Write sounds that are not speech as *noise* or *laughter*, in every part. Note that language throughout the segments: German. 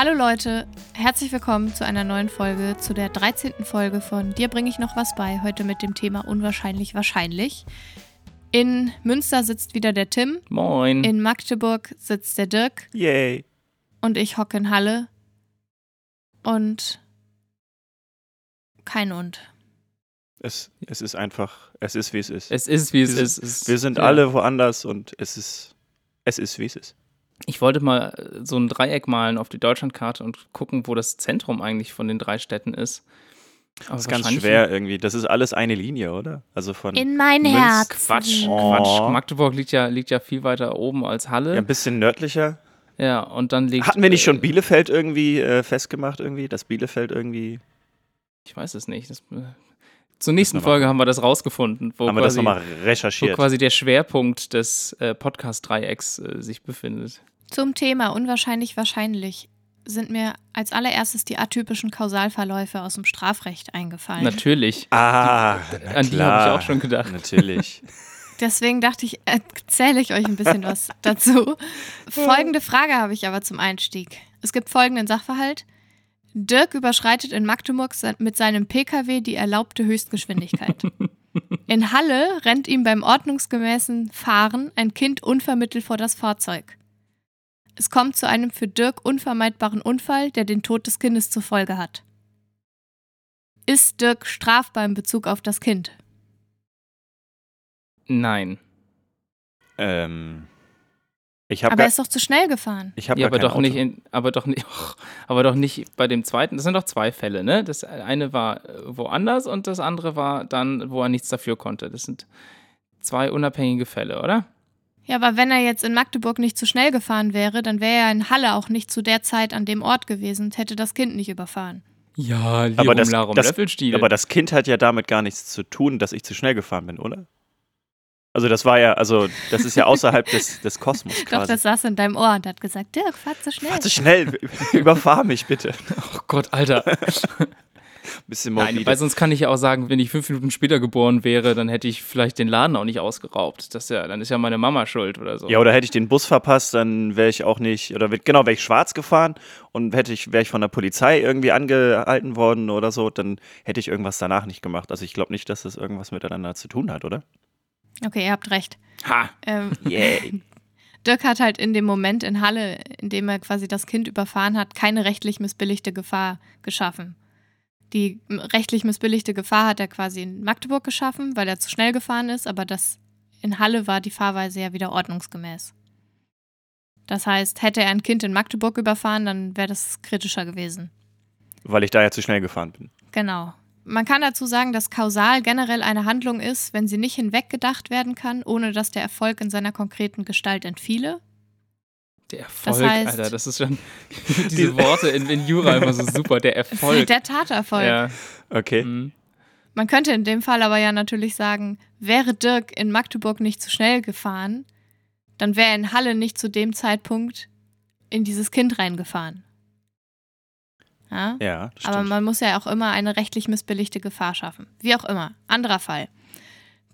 Hallo Leute, herzlich willkommen zu einer neuen Folge, zu der 13. Folge von Dir bringe ich noch was bei, heute mit dem Thema Unwahrscheinlich Wahrscheinlich. In Münster sitzt wieder der Tim, Moin. in Magdeburg sitzt der Dirk Yay. und ich hocke in Halle und kein und. Es, es ist einfach, es ist wie es ist. Es ist, wie es Wir ist. sind- Wir sind ja. alle woanders und es ist, es ist wie es ist. Ich wollte mal äh, so ein Dreieck malen auf die Deutschlandkarte und gucken, wo das Zentrum eigentlich von den drei Städten ist. Aber Das ist ganz schwer irgendwie. Das ist alles eine Linie, oder? Also von In mein Münz- Herz. Quatsch, Oh. Quatsch. Magdeburg liegt ja, liegt ja viel weiter oben als Halle. ja, ein bisschen nördlicher. Ja, und dann liegt. Hatten wir nicht äh, schon Bielefeld irgendwie äh, festgemacht irgendwie? Dass Bielefeld irgendwie. Ich weiß es nicht. Das, äh, zur nächsten Folge haben wir das rausgefunden, wo, haben wir das quasi, nochmal wo recherchiert? quasi der Schwerpunkt des äh, Podcast-Dreiecks äh, sich befindet. Zum Thema Unwahrscheinlich Wahrscheinlich sind mir als allererstes die atypischen Kausalverläufe aus dem Strafrecht eingefallen. Natürlich. Ah, na An die klar. habe ich auch schon gedacht. Natürlich. *laughs* Deswegen dachte ich, erzähle ich euch ein bisschen was dazu. *laughs* Folgende Frage habe ich aber zum Einstieg. Es gibt folgenden Sachverhalt. Dirk überschreitet in Magdeburg mit seinem Pkw die erlaubte Höchstgeschwindigkeit. *laughs* In Halle rennt ihm beim ordnungsgemäßen Fahren ein Kind unvermittelt vor das Fahrzeug. Es kommt zu einem für Dirk unvermeidbaren Unfall, der den Tod des Kindes zur Folge hat. Ist Dirk strafbar in Bezug auf das Kind? Nein. ähm, ich habe Aber er ist doch zu schnell gefahren. ich hab Ja, aber doch Auto. nicht, in, aber doch nicht, *laughs* aber doch nicht bei dem zweiten. Das sind doch zwei Fälle, ne? Das eine war äh, woanders und das andere war dann, wo er nichts dafür konnte. Das sind zwei unabhängige Fälle, oder? Ja, aber wenn er jetzt in Magdeburg nicht zu schnell gefahren wäre, dann wäre er in Halle auch nicht zu der Zeit an dem Ort gewesen und hätte das Kind nicht überfahren. Ja, Lirum, Aber das- Larum, das-. Aber das Kind hat ja damit gar nichts zu tun, dass ich zu schnell gefahren bin, oder? Also das war ja, also das ist ja außerhalb des, des Kosmos *laughs* Doch, quasi. das saß in deinem Ohr und hat gesagt, Dirk, fahr zu schnell. Fahr zu schnell, *laughs* überfahr mich bitte. oh Gott, Alter. *laughs* Bisschen Nein, morbide. weil sonst kann ich ja auch sagen, wenn ich fünf Minuten später geboren wäre, dann hätte ich vielleicht den Laden auch nicht ausgeraubt. Das ist ja, dann ist ja meine Mama schuld oder so. Ja, oder hätte ich den Bus verpasst, dann wäre ich auch nicht, oder wär- genau, wäre ich schwarz gefahren und hätte ich, wäre ich von der Polizei irgendwie angehalten worden oder so, dann hätte ich irgendwas danach nicht gemacht. Also ich glaube nicht, dass das irgendwas miteinander zu tun hat, oder? Okay, ihr habt recht. Ha! Ähm, Yay. *laughs* Dirk hat halt in dem Moment in Halle, in dem er quasi das Kind überfahren hat, keine rechtlich missbilligte Gefahr geschaffen. Die rechtlich missbilligte Gefahr hat er quasi in Magdeburg geschaffen, weil er zu schnell gefahren ist, aber das in Halle war die Fahrweise ja wieder ordnungsgemäß. Das heißt, hätte er ein Kind in Magdeburg überfahren, dann wäre das kritischer gewesen. Weil ich da ja zu schnell gefahren bin. Genau. Man kann dazu sagen, dass kausal generell eine Handlung ist, wenn sie nicht hinweggedacht werden kann, ohne dass der Erfolg in seiner konkreten Gestalt entfiele. Der Erfolg, heißt- Alter, das ist schon *laughs* diese Worte in, in Jura immer so super. Der *laughs* Erfolg. Der Taterfolg. Ja. Okay. mhm. Man könnte in dem Fall aber ja natürlich sagen, wäre Dirk in Magdeburg nicht zu schnell gefahren, dann wäre er in Halle nicht zu dem Zeitpunkt in dieses Kind reingefahren. Ja? Ja, das Aber stimmt. man muss ja auch immer eine rechtlich missbilligte Gefahr schaffen. Wie auch immer. Anderer Fall.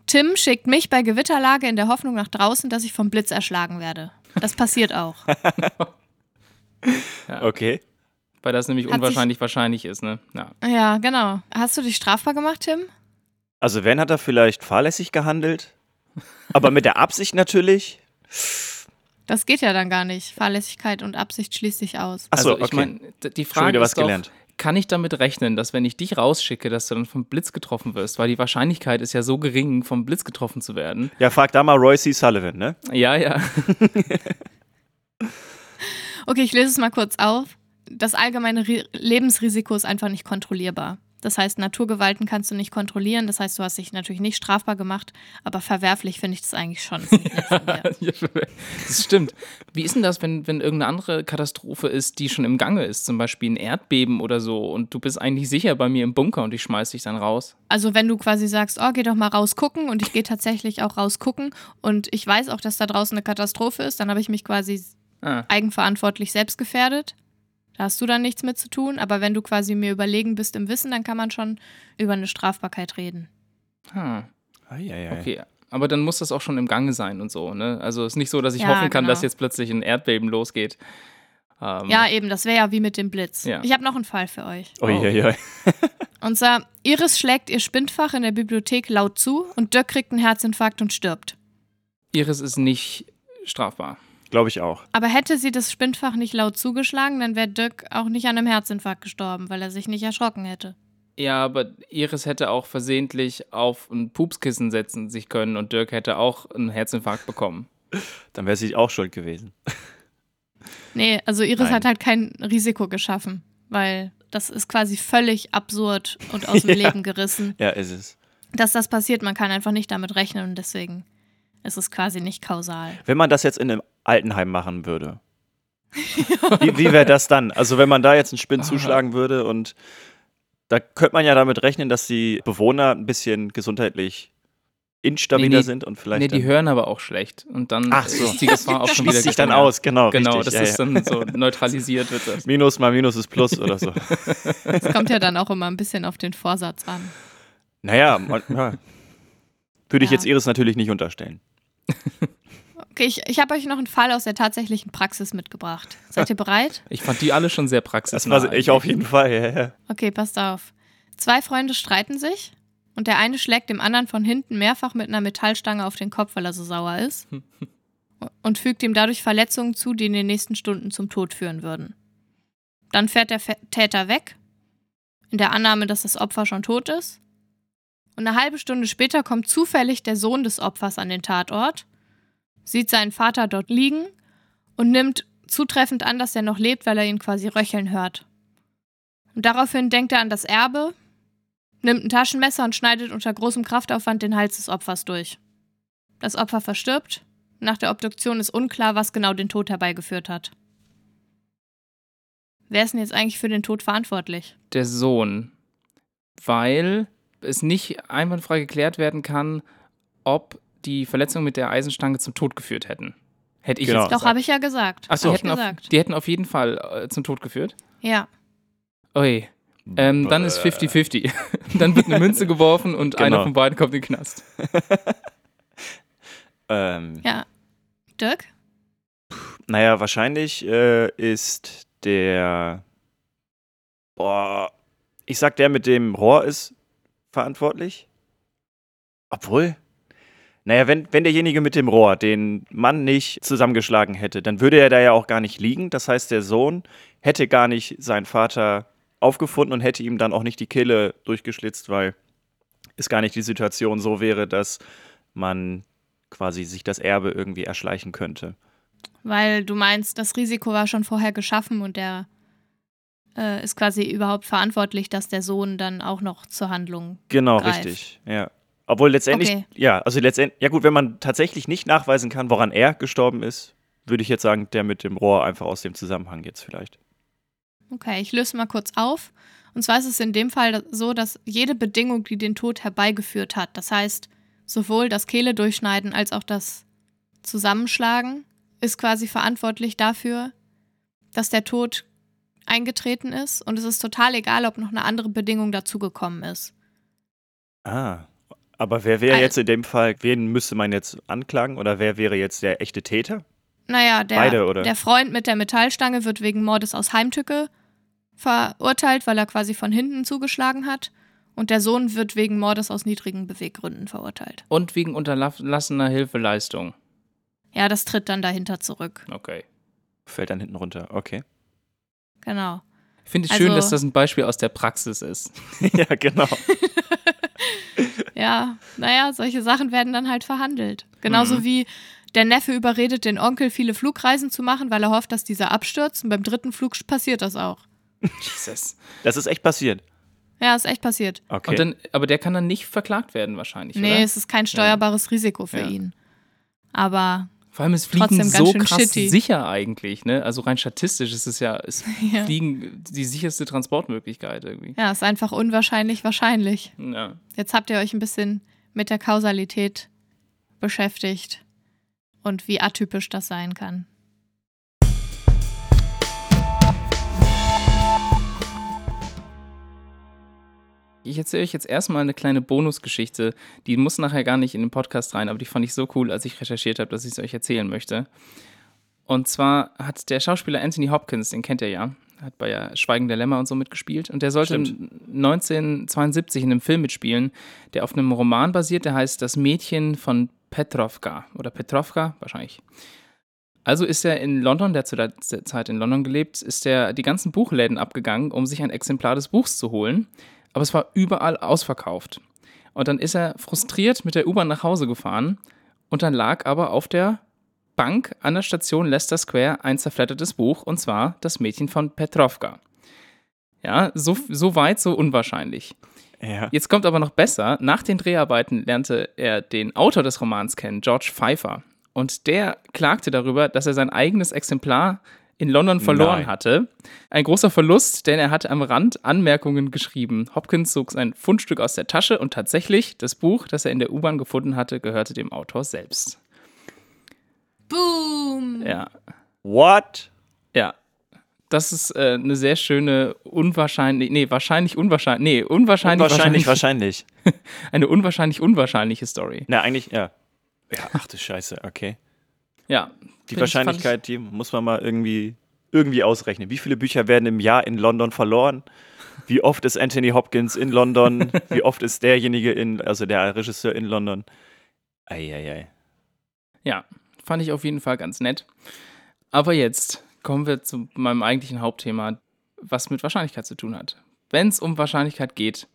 Tim schickt mich bei Gewitterlage in der Hoffnung nach draußen, dass ich vom Blitz erschlagen werde. Das passiert auch. *laughs* okay. Weil das nämlich Hat sich- unwahrscheinlich wahrscheinlich ist, ne? Ja. Ja, genau. Hast du dich strafbar gemacht, Tim? Also wenn hat er vielleicht fahrlässig gehandelt, aber mit der Absicht natürlich. Das geht ja dann gar nicht. Fahrlässigkeit und Absicht schließt sich aus. Achso, also ich okay. meine, die Schon Frage wieder was ist doch, gelernt. kann ich damit rechnen, dass wenn ich dich rausschicke, dass du dann vom Blitz getroffen wirst? Weil die Wahrscheinlichkeit ist ja so gering, vom Blitz getroffen zu werden. Ja, frag da mal Roy C. Sullivan, ne? Ja, ja. *laughs* Okay, ich lese es mal kurz auf. Das allgemeine Ri Lebensrisiko ist einfach nicht kontrollierbar. Das heißt, Naturgewalten kannst du nicht kontrollieren. Das heißt, du hast dich natürlich nicht strafbar gemacht, aber verwerflich finde ich das eigentlich schon. Das *laughs* das stimmt. Wie ist denn das, wenn, wenn irgendeine andere Katastrophe ist, die schon im Gange ist? Zum Beispiel ein Erdbeben oder so und du bist eigentlich sicher bei mir im Bunker und ich schmeiß dich dann raus? Also wenn du quasi sagst, oh, geh doch mal raus gucken und ich gehe tatsächlich auch raus gucken und ich weiß auch, dass da draußen eine Katastrophe ist, dann habe ich mich quasi Ah, eigenverantwortlich selbst gefährdet. Da hast du dann nichts mit zu tun, aber wenn du quasi mir überlegen bist im Wissen, dann kann man schon über eine Strafbarkeit reden. ah, Eieiei. okay. Aber dann muss das auch schon im Gange sein und so, ne? Also es ist nicht so, dass ich Ja, hoffen kann, genau. dass jetzt plötzlich ein Erdbeben losgeht. Ähm, Ja, eben, das wäre ja wie mit dem Blitz. Ja. Ich habe noch einen Fall für euch. Uiuiui. *laughs* Und zwar, Iris schlägt ihr Spindfach in der Bibliothek laut zu und Dirk kriegt einen Herzinfarkt und stirbt. Iris ist nicht strafbar. Glaube ich auch. Aber hätte sie das Spindfach nicht laut zugeschlagen, dann wäre Dirk auch nicht an einem Herzinfarkt gestorben, weil er sich nicht erschrocken hätte. Ja, aber Iris hätte auch versehentlich auf ein Pupskissen setzen sich können und Dirk hätte auch einen Herzinfarkt bekommen. *laughs* Dann wäre sie auch schuld gewesen. *laughs* Nee, also Iris Nein. hat halt kein Risiko geschaffen, weil das ist quasi völlig absurd und aus dem *laughs* Ja. Leben gerissen, Ja, ist es. dass das passiert. Man kann einfach nicht damit rechnen und deswegen ist es quasi nicht kausal. Wenn man das jetzt in einem Altenheim machen würde, *laughs* wie, wie wäre das dann? Also wenn man da jetzt einen Spinn Ah. zuschlagen würde und da könnte man ja damit rechnen, dass die Bewohner ein bisschen gesundheitlich instabiler Nee, nee. sind und vielleicht Nee, die hören aber auch schlecht. Und dann Ach so. ist die Gefahr *laughs* auch schon wieder schließt sich dann aus, genau. Genau, richtig, das ja, ist ja. dann so neutralisiert wird das. Minus mal Minus ist Plus oder so. *laughs* Es kommt ja dann auch immer ein bisschen auf den Vorsatz an. Naja, man, ja. würde ich jetzt Iris natürlich nicht unterstellen. Okay, ich, ich habe euch noch einen Fall aus der tatsächlichen Praxis mitgebracht. Seid ihr bereit? *laughs* Ich fand die alle schon sehr Das praxisnah. war ich auf jeden Fall. Ja, ja. Okay, passt auf. Zwei Freunde streiten sich und der eine schlägt dem anderen von hinten mehrfach mit einer Metallstange auf den Kopf, weil er so sauer ist. *laughs* und fügt ihm dadurch Verletzungen zu, die in den nächsten Stunden zum Tod führen würden. Dann fährt der Täter weg, in der Annahme, dass das Opfer schon tot ist. Und eine halbe Stunde später kommt zufällig der Sohn des Opfers an den Tatort, sieht seinen Vater dort liegen und nimmt zutreffend an, dass er noch lebt, weil er ihn quasi röcheln hört. Und daraufhin denkt er an das Erbe, nimmt ein Taschenmesser und schneidet unter großem Kraftaufwand den Hals des Opfers durch. Das Opfer verstirbt. Nach der Obduktion ist unklar, was genau den Tod herbeigeführt hat. Wer ist denn jetzt eigentlich für den Tod verantwortlich? der Sohn, weil es nicht einwandfrei geklärt werden kann, ob die Verletzungen mit der Eisenstange zum Tod geführt hätten. Hätte ich Genau. jetzt Doch, gesagt. habe ich ja gesagt. Ach so, Hab ich hätten auf, gesagt. die hätten auf jeden Fall äh, zum Tod geführt. Ja. Ui. Ähm, dann ist 50-50. *laughs* dann wird eine Münze geworfen und einer Genau. von beiden kommt in den Knast. *laughs* Ähm, Ja. Dirk? Naja, wahrscheinlich äh, ist der. Boah, ich sag, der mit dem Rohr ist verantwortlich. Obwohl. Naja, wenn, wenn derjenige mit dem Rohr den Mann nicht zusammengeschlagen hätte, dann würde er da ja auch gar nicht liegen. Das heißt, der Sohn hätte gar nicht seinen Vater aufgefunden und hätte ihm dann auch nicht die Kehle durchgeschlitzt, weil es gar nicht die Situation so wäre, dass man quasi sich das Erbe irgendwie erschleichen könnte. Weil du meinst, das Risiko war schon vorher geschaffen und der äh, ist quasi überhaupt verantwortlich, dass der Sohn dann auch noch zur Handlung. Genau, greift. richtig. Ja. Obwohl letztendlich, Okay. ja, also letztendlich, ja gut, wenn man tatsächlich nicht nachweisen kann, woran er gestorben ist, würde ich jetzt sagen, der mit dem Rohr einfach aus dem Zusammenhang jetzt vielleicht. Okay, ich löse mal kurz auf. Und zwar ist es in dem Fall so, dass jede Bedingung, die den Tod herbeigeführt hat, das heißt sowohl das Kehle durchschneiden als auch das Zusammenschlagen, ist quasi verantwortlich dafür, dass der Tod eingetreten ist. Und es ist total egal, ob noch eine andere Bedingung dazugekommen ist. Ah. Aber wer wäre Al- jetzt in dem Fall, wen müsste man jetzt anklagen oder wer wäre jetzt der echte Täter? Naja, der, Beide, oder? der Freund mit der Metallstange wird wegen Mordes aus Heimtücke verurteilt, weil er quasi von hinten zugeschlagen hat. Und der Sohn wird wegen Mordes aus niedrigen Beweggründen verurteilt. Und wegen unterlassener Hilfeleistung. Ja, das tritt dann dahinter zurück. Okay. Fällt dann hinten runter. Okay. Genau. Ich finde es Also- schön, dass das ein Beispiel aus der Praxis ist. *laughs* ja, genau. *laughs* Ja, naja, solche Sachen werden dann halt verhandelt. Genauso Mhm. wie der Neffe überredet den Onkel, viele Flugreisen zu machen, weil er hofft, dass dieser abstürzt. Und beim dritten Flug passiert das auch. Jesus. Das ist echt passiert. Ja, ist echt passiert. Okay. Und dann, aber der kann dann nicht verklagt werden wahrscheinlich, Nee, oder? es ist kein steuerbares Risiko für Ja. ihn. Aber Vor allem, es fliegen so krass shitty. sicher eigentlich, ne? Also rein statistisch ist es ja, ist *laughs* Ja. Fliegen die sicherste Transportmöglichkeit irgendwie. ja, ist einfach unwahrscheinlich wahrscheinlich. Ja. Jetzt habt ihr euch ein bisschen mit der Kausalität beschäftigt und wie atypisch das sein kann. Ich erzähle euch jetzt erstmal eine kleine Bonusgeschichte. Die muss nachher gar nicht in den Podcast rein, aber die fand ich so cool, als ich recherchiert habe, dass ich es euch erzählen möchte. Und zwar hat der Schauspieler Anthony Hopkins, den kennt ihr ja, hat bei ja Schweigen der Lämmer und so mitgespielt. Und der sollte Stimmt. 1972 in einem Film mitspielen, der auf einem Roman basiert, der heißt Das Mädchen von Petrovka. Oder Petrovka, wahrscheinlich. Also ist er in London, der hat zu der Zeit in London gelebt, ist er die ganzen Buchläden abgegangen, um sich ein Exemplar des Buchs zu holen. Aber es war überall ausverkauft. Und dann ist er frustriert mit der U-Bahn nach Hause gefahren. Und dann lag aber auf der Bank an der Station Leicester Square ein zerfleddertes Buch, und zwar Das Mädchen von Petrovka. Ja, so, so weit, so unwahrscheinlich. Ja. Jetzt kommt aber noch besser. Nach den Dreharbeiten lernte er den Autor des Romans kennen, George Pfeiffer. Und der klagte darüber, dass er sein eigenes Exemplar in London verloren Nein. hatte. Ein großer Verlust, denn er hatte am Rand Anmerkungen geschrieben. Hopkins zog sein Fundstück aus der Tasche und tatsächlich, das Buch, das er in der U-Bahn gefunden hatte, gehörte dem Autor selbst. Boom! Ja, What? ja. Das ist äh, eine sehr schöne, unwahrscheinlich, nee, wahrscheinlich unwahrscheinlich, nee, unwahrscheinlich, Wahrscheinlich, wahrscheinlich. *laughs* eine unwahrscheinlich unwahrscheinliche Story. Na, eigentlich, ja. Ja, ach du Scheiße, okay. Ja. Die ich- Wahrscheinlichkeit, die muss man mal irgendwie, irgendwie ausrechnen. Wie viele Bücher werden im Jahr in London verloren? Wie oft ist Anthony Hopkins in London? *laughs* Wie oft ist derjenige in, also der Regisseur in London? Eieiei. Ja, fand ich auf jeden Fall ganz nett. Aber jetzt kommen wir zu meinem eigentlichen Hauptthema, was mit Wahrscheinlichkeit zu tun hat. Wenn es um Wahrscheinlichkeit geht,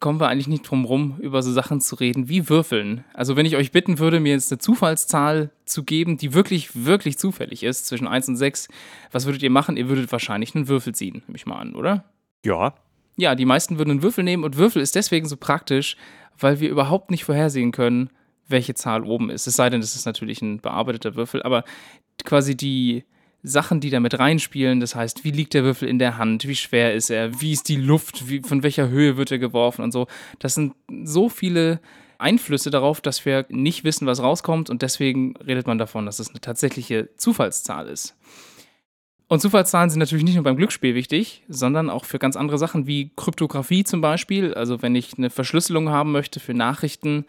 kommen wir eigentlich nicht drum rum, über so Sachen zu reden wie Würfeln. Also wenn ich euch bitten würde, mir jetzt eine Zufallszahl zu geben, die wirklich, wirklich zufällig ist, zwischen 1 und 6, was würdet ihr machen? Ihr würdet wahrscheinlich einen Würfel ziehen, nehme ich mal an, oder? Ja, Ja, die meisten würden einen Würfel nehmen und Würfel ist deswegen so praktisch, weil wir überhaupt nicht vorhersehen können, welche Zahl oben ist. Es sei denn, es ist natürlich ein bearbeiteter Würfel, aber quasi die Sachen, die da mit reinspielen, das heißt, wie liegt der Würfel in der Hand, wie schwer ist er, wie ist die Luft, wie, von welcher Höhe wird er geworfen und so. Das sind so viele Einflüsse darauf, dass wir nicht wissen, was rauskommt und deswegen redet man davon, dass es eine tatsächliche Zufallszahl ist. Und Zufallszahlen sind natürlich nicht nur beim Glücksspiel wichtig, sondern auch für ganz andere Sachen wie Kryptographie zum Beispiel. Also wenn ich eine Verschlüsselung haben möchte für Nachrichten,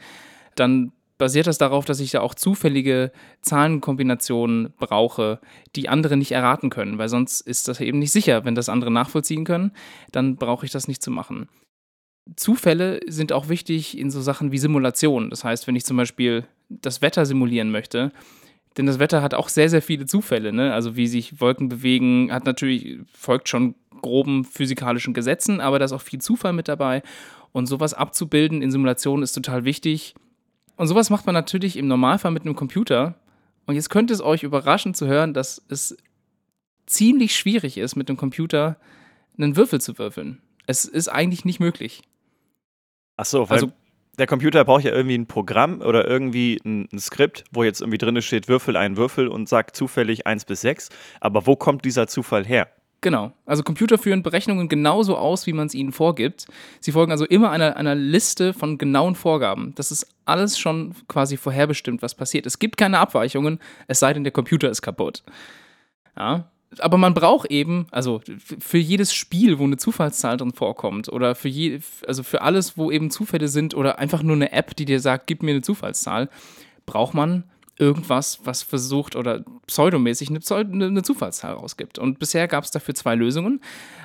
dann basiert das darauf, dass ich da auch zufällige Zahlenkombinationen brauche, die andere nicht erraten können, weil sonst ist das eben nicht sicher. Wenn das andere nachvollziehen können, dann brauche ich das nicht zu machen. Zufälle sind auch wichtig in so Sachen wie Simulationen. Das heißt, wenn ich zum Beispiel das Wetter simulieren möchte, denn das Wetter hat auch sehr, sehr viele Zufälle. Ne? Also wie sich Wolken bewegen, hat natürlich, folgt schon groben physikalischen Gesetzen, aber da ist auch viel Zufall mit dabei. Und sowas abzubilden in Simulationen ist total wichtig. Und sowas macht man natürlich im Normalfall mit einem Computer. Und jetzt könnte es euch überraschen zu hören, dass es ziemlich schwierig ist, mit einem Computer einen Würfel zu würfeln. Es ist eigentlich nicht möglich. ach so, weil Also- der Computer braucht ja irgendwie ein Programm oder irgendwie ein, ein Skript, wo jetzt irgendwie drin steht, würfel einen Würfel und sagt zufällig 1 bis 6. Aber wo kommt dieser Zufall her? Genau. Also Computer führen Berechnungen genauso aus, wie man es ihnen vorgibt. Sie folgen also immer einer, einer Liste von genauen Vorgaben. Das ist alles schon quasi vorherbestimmt, was passiert. Es gibt keine Abweichungen, es sei denn, der Computer ist kaputt. Ja. Aber man braucht eben, also für jedes Spiel, wo eine Zufallszahl drin vorkommt, oder für je, also für alles, wo eben Zufälle sind, oder einfach nur eine App, die dir sagt, gib mir eine Zufallszahl, braucht man irgendwas, was versucht oder pseudomäßig eine, Pseudo, eine, eine Zufallszahl rausgibt. Und bisher gab es dafür zwei Lösungen.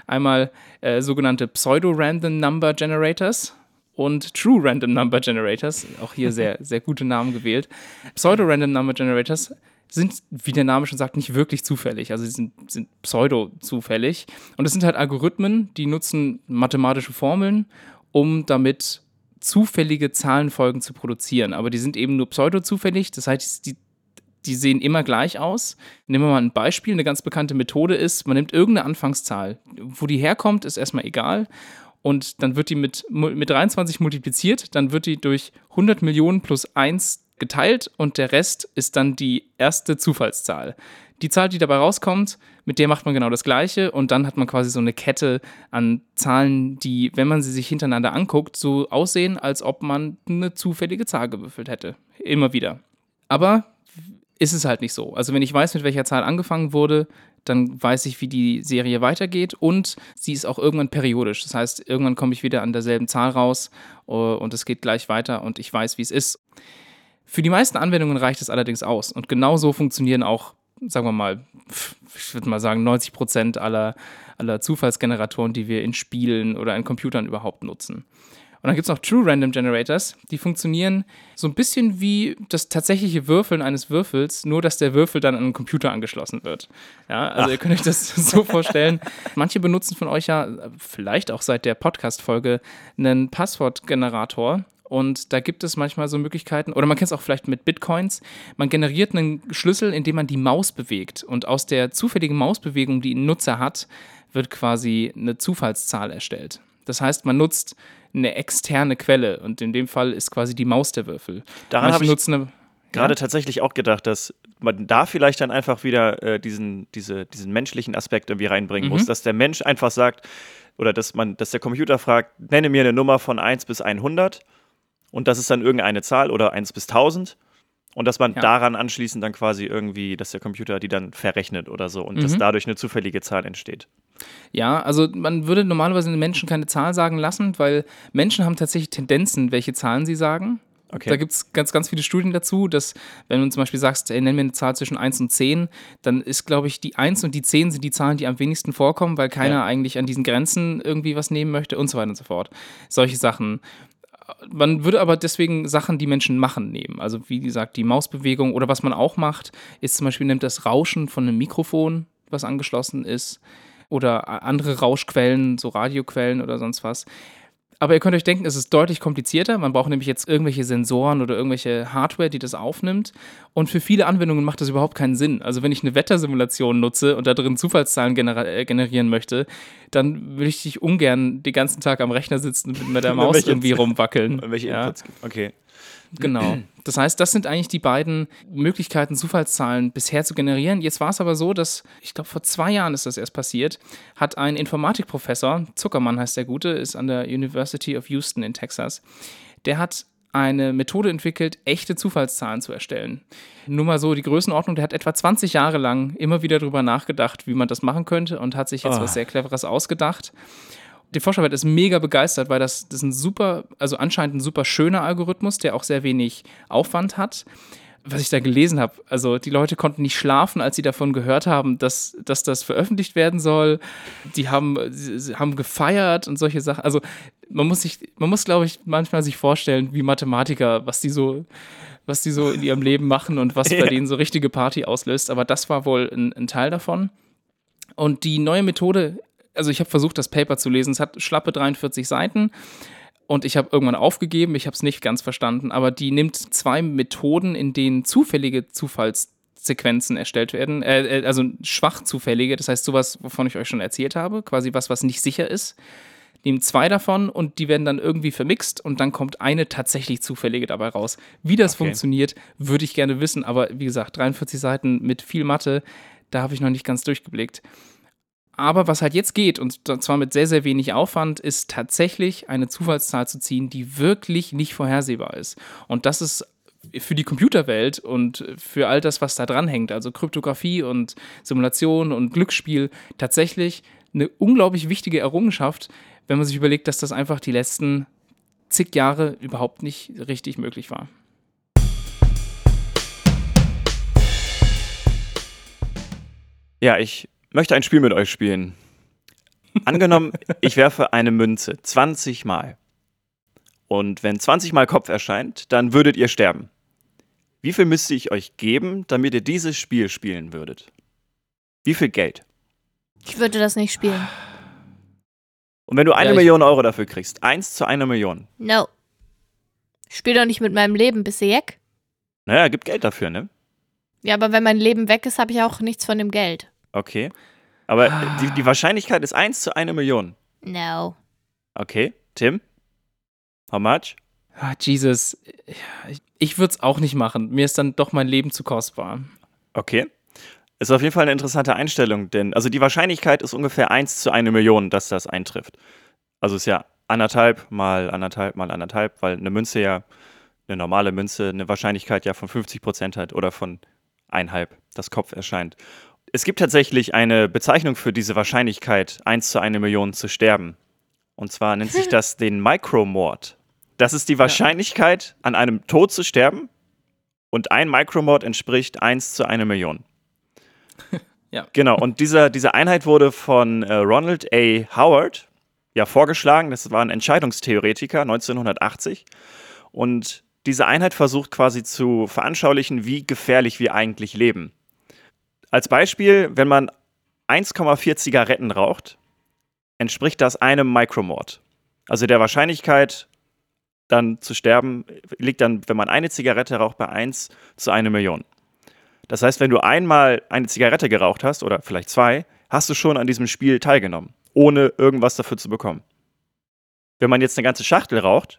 Einmal äh, sogenannte Pseudo-Random Number Generators und True Random Number Generators. Auch hier sehr, *laughs* sehr gute Namen gewählt. Pseudo-Random Number Generators sind, wie der Name schon sagt, nicht wirklich zufällig. Also sie sind, sind pseudo-zufällig. Und es sind halt Algorithmen, die nutzen mathematische Formeln, um damit zufällige Zahlenfolgen zu produzieren. Aber die sind eben nur pseudo-zufällig. Das heißt, die, die sehen immer gleich aus. Nehmen wir mal ein Beispiel. Eine ganz bekannte Methode ist, man nimmt irgendeine Anfangszahl. Wo die herkommt, ist erstmal egal. Und dann wird die mit, mit 23 multipliziert. Dann wird die durch 100 Millionen plus 1 geteilt und der Rest ist dann die erste Zufallszahl. Die Zahl, die dabei rauskommt, mit der macht man genau das Gleiche und dann hat man quasi so eine Kette an Zahlen, die, wenn man sie sich hintereinander anguckt, so aussehen, als ob man eine zufällige Zahl gewürfelt hätte. Immer wieder. Aber ist es halt nicht so. Also wenn ich weiß, mit welcher Zahl angefangen wurde, dann weiß ich, wie die Serie weitergeht und sie ist auch irgendwann periodisch. Das heißt, irgendwann komme ich wieder an derselben Zahl raus äh, und es geht gleich weiter und ich weiß, wie es ist. Für die meisten Anwendungen reicht es allerdings aus und genau so funktionieren auch sagen wir mal, ich würde mal sagen, 90 Prozent aller, aller Zufallsgeneratoren, die wir in Spielen oder in Computern überhaupt nutzen. Und dann gibt es noch True Random Generators, die funktionieren so ein bisschen wie das tatsächliche Würfeln eines Würfels, nur dass der Würfel dann an einen Computer angeschlossen wird. Ja, also Ach. ihr könnt euch das *laughs* so vorstellen. Manche benutzen von euch ja vielleicht auch seit der Podcast-Folge einen Passwortgenerator und da gibt es manchmal so Möglichkeiten, oder man kennt es auch vielleicht mit Bitcoins. Man generiert einen Schlüssel, indem man die Maus bewegt. Und aus der zufälligen Mausbewegung, die ein Nutzer hat, wird quasi eine Zufallszahl erstellt. Das heißt, man nutzt eine externe Quelle und in dem Fall ist quasi die Maus der Würfel. Daran habe ich eine, gerade ja? tatsächlich auch gedacht, dass man da vielleicht dann einfach wieder äh, diesen, diese, diesen menschlichen Aspekt irgendwie reinbringen mhm. muss, dass der Mensch einfach sagt, oder dass man, dass der Computer fragt, nenne mir eine Nummer von 1 bis 100 und das ist dann irgendeine Zahl oder 1 bis 1000 und dass man ja. daran anschließend dann quasi irgendwie, dass der Computer die dann verrechnet oder so und mhm. dass dadurch eine zufällige Zahl entsteht. Ja, also man würde normalerweise den Menschen keine Zahl sagen lassen, weil Menschen haben tatsächlich Tendenzen, welche Zahlen sie sagen. Okay. Da gibt es ganz, ganz viele Studien dazu, dass, wenn du zum Beispiel sagst, ey, nenn mir eine Zahl zwischen 1 und 10, dann ist, glaube ich, die 1 und die 10 sind die Zahlen, die am wenigsten vorkommen, weil keiner ja. eigentlich an diesen Grenzen irgendwie was nehmen möchte und so weiter und so fort. Solche Sachen man würde aber deswegen Sachen, die Menschen machen, nehmen. Also wie gesagt, die Mausbewegung oder was man auch macht, ist zum Beispiel nimmt das Rauschen von einem Mikrofon, was angeschlossen ist, oder andere Rauschquellen, so Radioquellen oder sonst was. Aber ihr könnt euch denken, es ist deutlich komplizierter. Man braucht nämlich jetzt irgendwelche Sensoren oder irgendwelche Hardware, die das aufnimmt. Und für viele Anwendungen macht das überhaupt keinen Sinn. Also wenn ich eine Wettersimulation nutze und da drin Zufallszahlen gener äh, generieren möchte, dann will ich dich ungern den ganzen Tag am Rechner sitzen und mit der *laughs* Maus irgendwie rumwackeln. Welche Inputs ja. Okay. Genau. *clears throat* Das heißt, das sind eigentlich die beiden Möglichkeiten, Zufallszahlen bisher zu generieren. Jetzt war es aber so, dass, ich glaube, vor zwei Jahren ist das erst passiert, hat ein Informatikprofessor, Zuckermann heißt der Gute, ist an der University of Houston in Texas, der hat eine Methode entwickelt, echte Zufallszahlen zu erstellen. Nur mal so die Größenordnung, der hat etwa 20 Jahre lang immer wieder darüber nachgedacht, wie man das machen könnte und hat sich jetzt oh. was sehr Cleveres ausgedacht die Forscherwelt ist mega begeistert, weil das, das ist ein super, also anscheinend ein super schöner Algorithmus, der auch sehr wenig Aufwand hat. Was ich da gelesen habe, also die Leute konnten nicht schlafen, als sie davon gehört haben, dass, dass das veröffentlicht werden soll. Die haben, sie haben gefeiert und solche Sachen. Also man muss sich, man muss, glaube ich, manchmal sich vorstellen, wie Mathematiker, was die so, was die so in ihrem Leben machen und was *laughs* ja. bei denen so richtige Party auslöst. Aber das war wohl ein, ein Teil davon. Und die neue Methode also ich habe versucht, das Paper zu lesen. Es hat schlappe 43 Seiten und ich habe irgendwann aufgegeben. Ich habe es nicht ganz verstanden, aber die nimmt zwei Methoden, in denen zufällige Zufallssequenzen erstellt werden, äh, äh, also schwach zufällige, das heißt sowas, wovon ich euch schon erzählt habe, quasi was, was nicht sicher ist. Nehmen zwei davon und die werden dann irgendwie vermixt und dann kommt eine tatsächlich zufällige dabei raus. Wie das okay. funktioniert, würde ich gerne wissen, aber wie gesagt, 43 Seiten mit viel Mathe, da habe ich noch nicht ganz durchgeblickt. Aber was halt jetzt geht, und zwar mit sehr, sehr wenig Aufwand, ist tatsächlich eine Zufallszahl zu ziehen, die wirklich nicht vorhersehbar ist. Und das ist für die Computerwelt und für all das, was da dran hängt, also Kryptographie und Simulation und Glücksspiel, tatsächlich eine unglaublich wichtige Errungenschaft, wenn man sich überlegt, dass das einfach die letzten zig Jahre überhaupt nicht richtig möglich war. Ja, ich möchte ein Spiel mit euch spielen. Angenommen, ich werfe eine Münze 20 Mal. Und wenn 20 Mal Kopf erscheint, dann würdet ihr sterben. Wie viel müsste ich euch geben, damit ihr dieses Spiel spielen würdet? Wie viel Geld? Ich würde das nicht spielen. Und wenn du eine ja, Million Euro dafür kriegst, eins zu einer Million. No. Ich spiele doch nicht mit meinem Leben, bist du jeck? Naja, gibt Geld dafür, ne? Ja, aber wenn mein Leben weg ist, habe ich auch nichts von dem Geld. Okay. Aber ah. die, die Wahrscheinlichkeit ist 1 zu 1 Million. No. Okay. Tim? How much? Ah, Jesus. Ich würde es auch nicht machen. Mir ist dann doch mein Leben zu kostbar. Okay. Ist auf jeden Fall eine interessante Einstellung, denn also die Wahrscheinlichkeit ist ungefähr 1 zu 1 Million, dass das eintrifft. Also ist ja anderthalb mal anderthalb mal anderthalb, weil eine Münze ja, eine normale Münze, eine Wahrscheinlichkeit ja von 50 Prozent hat oder von einhalb das Kopf erscheint. Es gibt tatsächlich eine Bezeichnung für diese Wahrscheinlichkeit, 1 zu 1 Million zu sterben. Und zwar nennt sich das *laughs* den Micromord. Das ist die Wahrscheinlichkeit, an einem Tod zu sterben. Und ein Micromord entspricht 1 zu 1 Million. *laughs* Ja. Genau, und dieser, diese Einheit wurde von äh, Ronald A. Howard ja vorgeschlagen. Das war ein Entscheidungstheoretiker 1980. Und diese Einheit versucht quasi zu veranschaulichen, wie gefährlich wir eigentlich leben. Als Beispiel, wenn man 1,4 Zigaretten raucht, entspricht das einem Micromord. Also der Wahrscheinlichkeit, dann zu sterben, liegt dann, wenn man eine Zigarette raucht, bei 1 zu 1 Million. Das heißt, wenn du einmal eine Zigarette geraucht hast, oder vielleicht zwei, hast du schon an diesem Spiel teilgenommen, ohne irgendwas dafür zu bekommen. Wenn man jetzt eine ganze Schachtel raucht,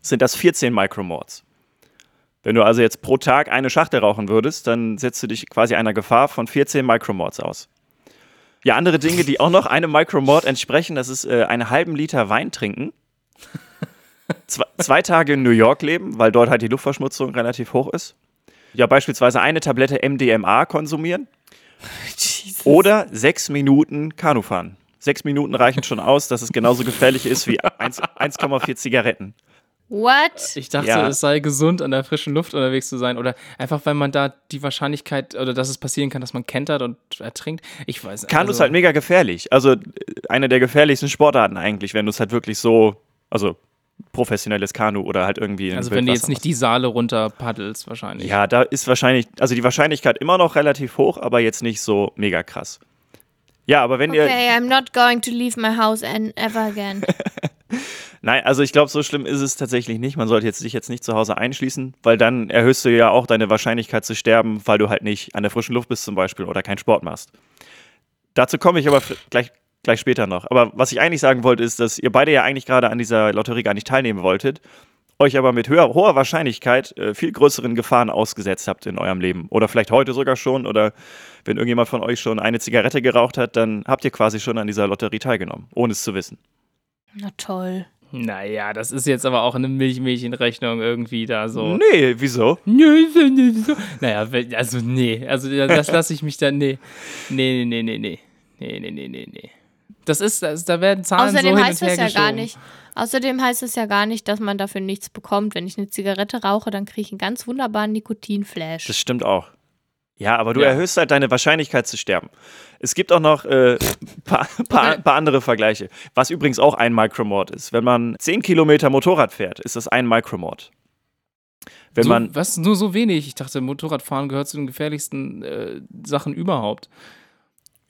sind das 14 Micromords. Wenn du also jetzt pro Tag eine Schachtel rauchen würdest, dann setzt du dich quasi einer Gefahr von 14 Micromords aus. Ja, andere Dinge, die auch noch einem Micromord entsprechen, das ist äh, einen halben Liter Wein trinken, *laughs* zwei, zwei Tage in New York leben, weil dort halt die Luftverschmutzung relativ hoch ist. Ja, beispielsweise eine Tablette MDMA konsumieren Jesus. oder sechs Minuten Kanu fahren. Sechs Minuten reichen schon aus, dass es genauso gefährlich ist wie 1 1,4 Zigaretten. What? Ich dachte, Ja. es sei gesund, an der frischen Luft unterwegs zu sein. Oder einfach, weil man da die Wahrscheinlichkeit, oder dass es passieren kann, dass man kentert und ertrinkt. Ich weiß nicht. Kanu ist halt mega gefährlich. Also äh, eine der gefährlichsten Sportarten eigentlich, wenn du es halt wirklich so, also professionelles Kanu oder halt irgendwie. in Also wenn du jetzt nicht die Saale runter paddelst, wahrscheinlich. Ja, da ist wahrscheinlich, also die Wahrscheinlichkeit immer noch relativ hoch, aber jetzt nicht so mega krass. Ja, aber wenn ihr. Okay, I'm not going to leave my house and ever again. *laughs* Nein, also ich glaube, so schlimm ist es tatsächlich nicht. Man sollte jetzt, sich jetzt nicht zu Hause einschließen, weil dann erhöhst du ja auch deine Wahrscheinlichkeit zu sterben, weil du halt nicht an der frischen Luft bist zum Beispiel oder keinen Sport machst. Dazu komme ich aber gleich, gleich später noch. Aber was ich eigentlich sagen wollte, ist, dass ihr beide ja eigentlich gerade an dieser Lotterie gar nicht teilnehmen wolltet, euch aber mit höher, hoher Wahrscheinlichkeit äh, viel größeren Gefahren ausgesetzt habt in eurem Leben. Oder vielleicht heute sogar schon. Oder wenn irgendjemand von euch schon eine Zigarette geraucht hat, dann habt ihr quasi schon an dieser Lotterie teilgenommen, ohne es zu wissen. Na toll. Naja, das ist jetzt aber auch eine Milchmädchenrechnung irgendwie da so. Nee, wieso? Nee, wieso? Naja, also nee, also das lasse ich mich dann, nee. Nee, nee, nee, nee, nee. Nee, nee, nee, nee. Das ist, das, da werden Zahlen Außerdem so heißt es ja gar nicht, Außerdem heißt es ja gar nicht, dass man dafür nichts bekommt. Wenn ich eine Zigarette rauche, dann kriege ich einen ganz wunderbaren Nikotinflash. Das stimmt auch. Ja, aber du Ja. erhöhst halt deine Wahrscheinlichkeit zu sterben. Es gibt auch noch ein äh, *laughs* paar, paar, paar andere Vergleiche. Was übrigens auch ein Micromord ist. Wenn man 10 Kilometer Motorrad fährt, ist das ein Micromord. Wenn so, man, was, nur so wenig? Ich dachte, Motorradfahren gehört zu den gefährlichsten äh, Sachen überhaupt.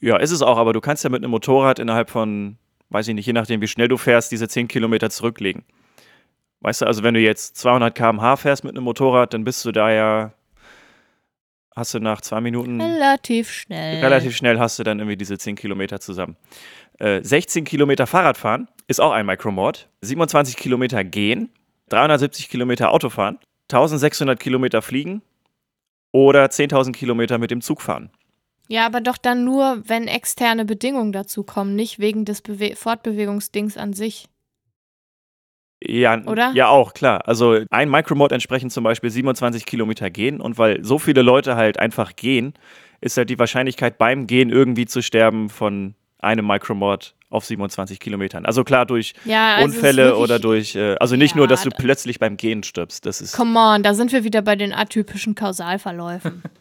ja, ist es auch, aber du kannst ja mit einem Motorrad innerhalb von, weiß ich nicht, je nachdem wie schnell du fährst, diese 10 Kilometer zurücklegen. Weißt du, also wenn du jetzt 200 km/h fährst mit einem Motorrad, dann bist du da ja, hast du nach zwei Minuten Relativ schnell. Relativ schnell hast du dann irgendwie diese 10 Kilometer zusammen. Äh, 16 Kilometer Fahrradfahren ist auch ein Micromord. 27 Kilometer gehen, 370 Kilometer Autofahren, 1600 Kilometer fliegen oder 10.000 Kilometer mit dem Zug fahren. Ja, aber doch dann nur, wenn externe Bedingungen dazu kommen, nicht wegen des Bewe Fortbewegungsdings an sich. Ja, Oder? ja, auch, klar. Also ein Micromod entsprechend zum Beispiel 27 Kilometer gehen und weil so viele Leute halt einfach gehen, ist halt die Wahrscheinlichkeit beim Gehen irgendwie zu sterben von einem Micromod auf 27 Kilometern. Also klar durch Ja, also Unfälle wirklich- oder durch, äh, also nicht nur, dass du Ja, plötzlich beim Gehen stirbst. Das ist Come on, da sind wir wieder bei den atypischen Kausalverläufen. *laughs*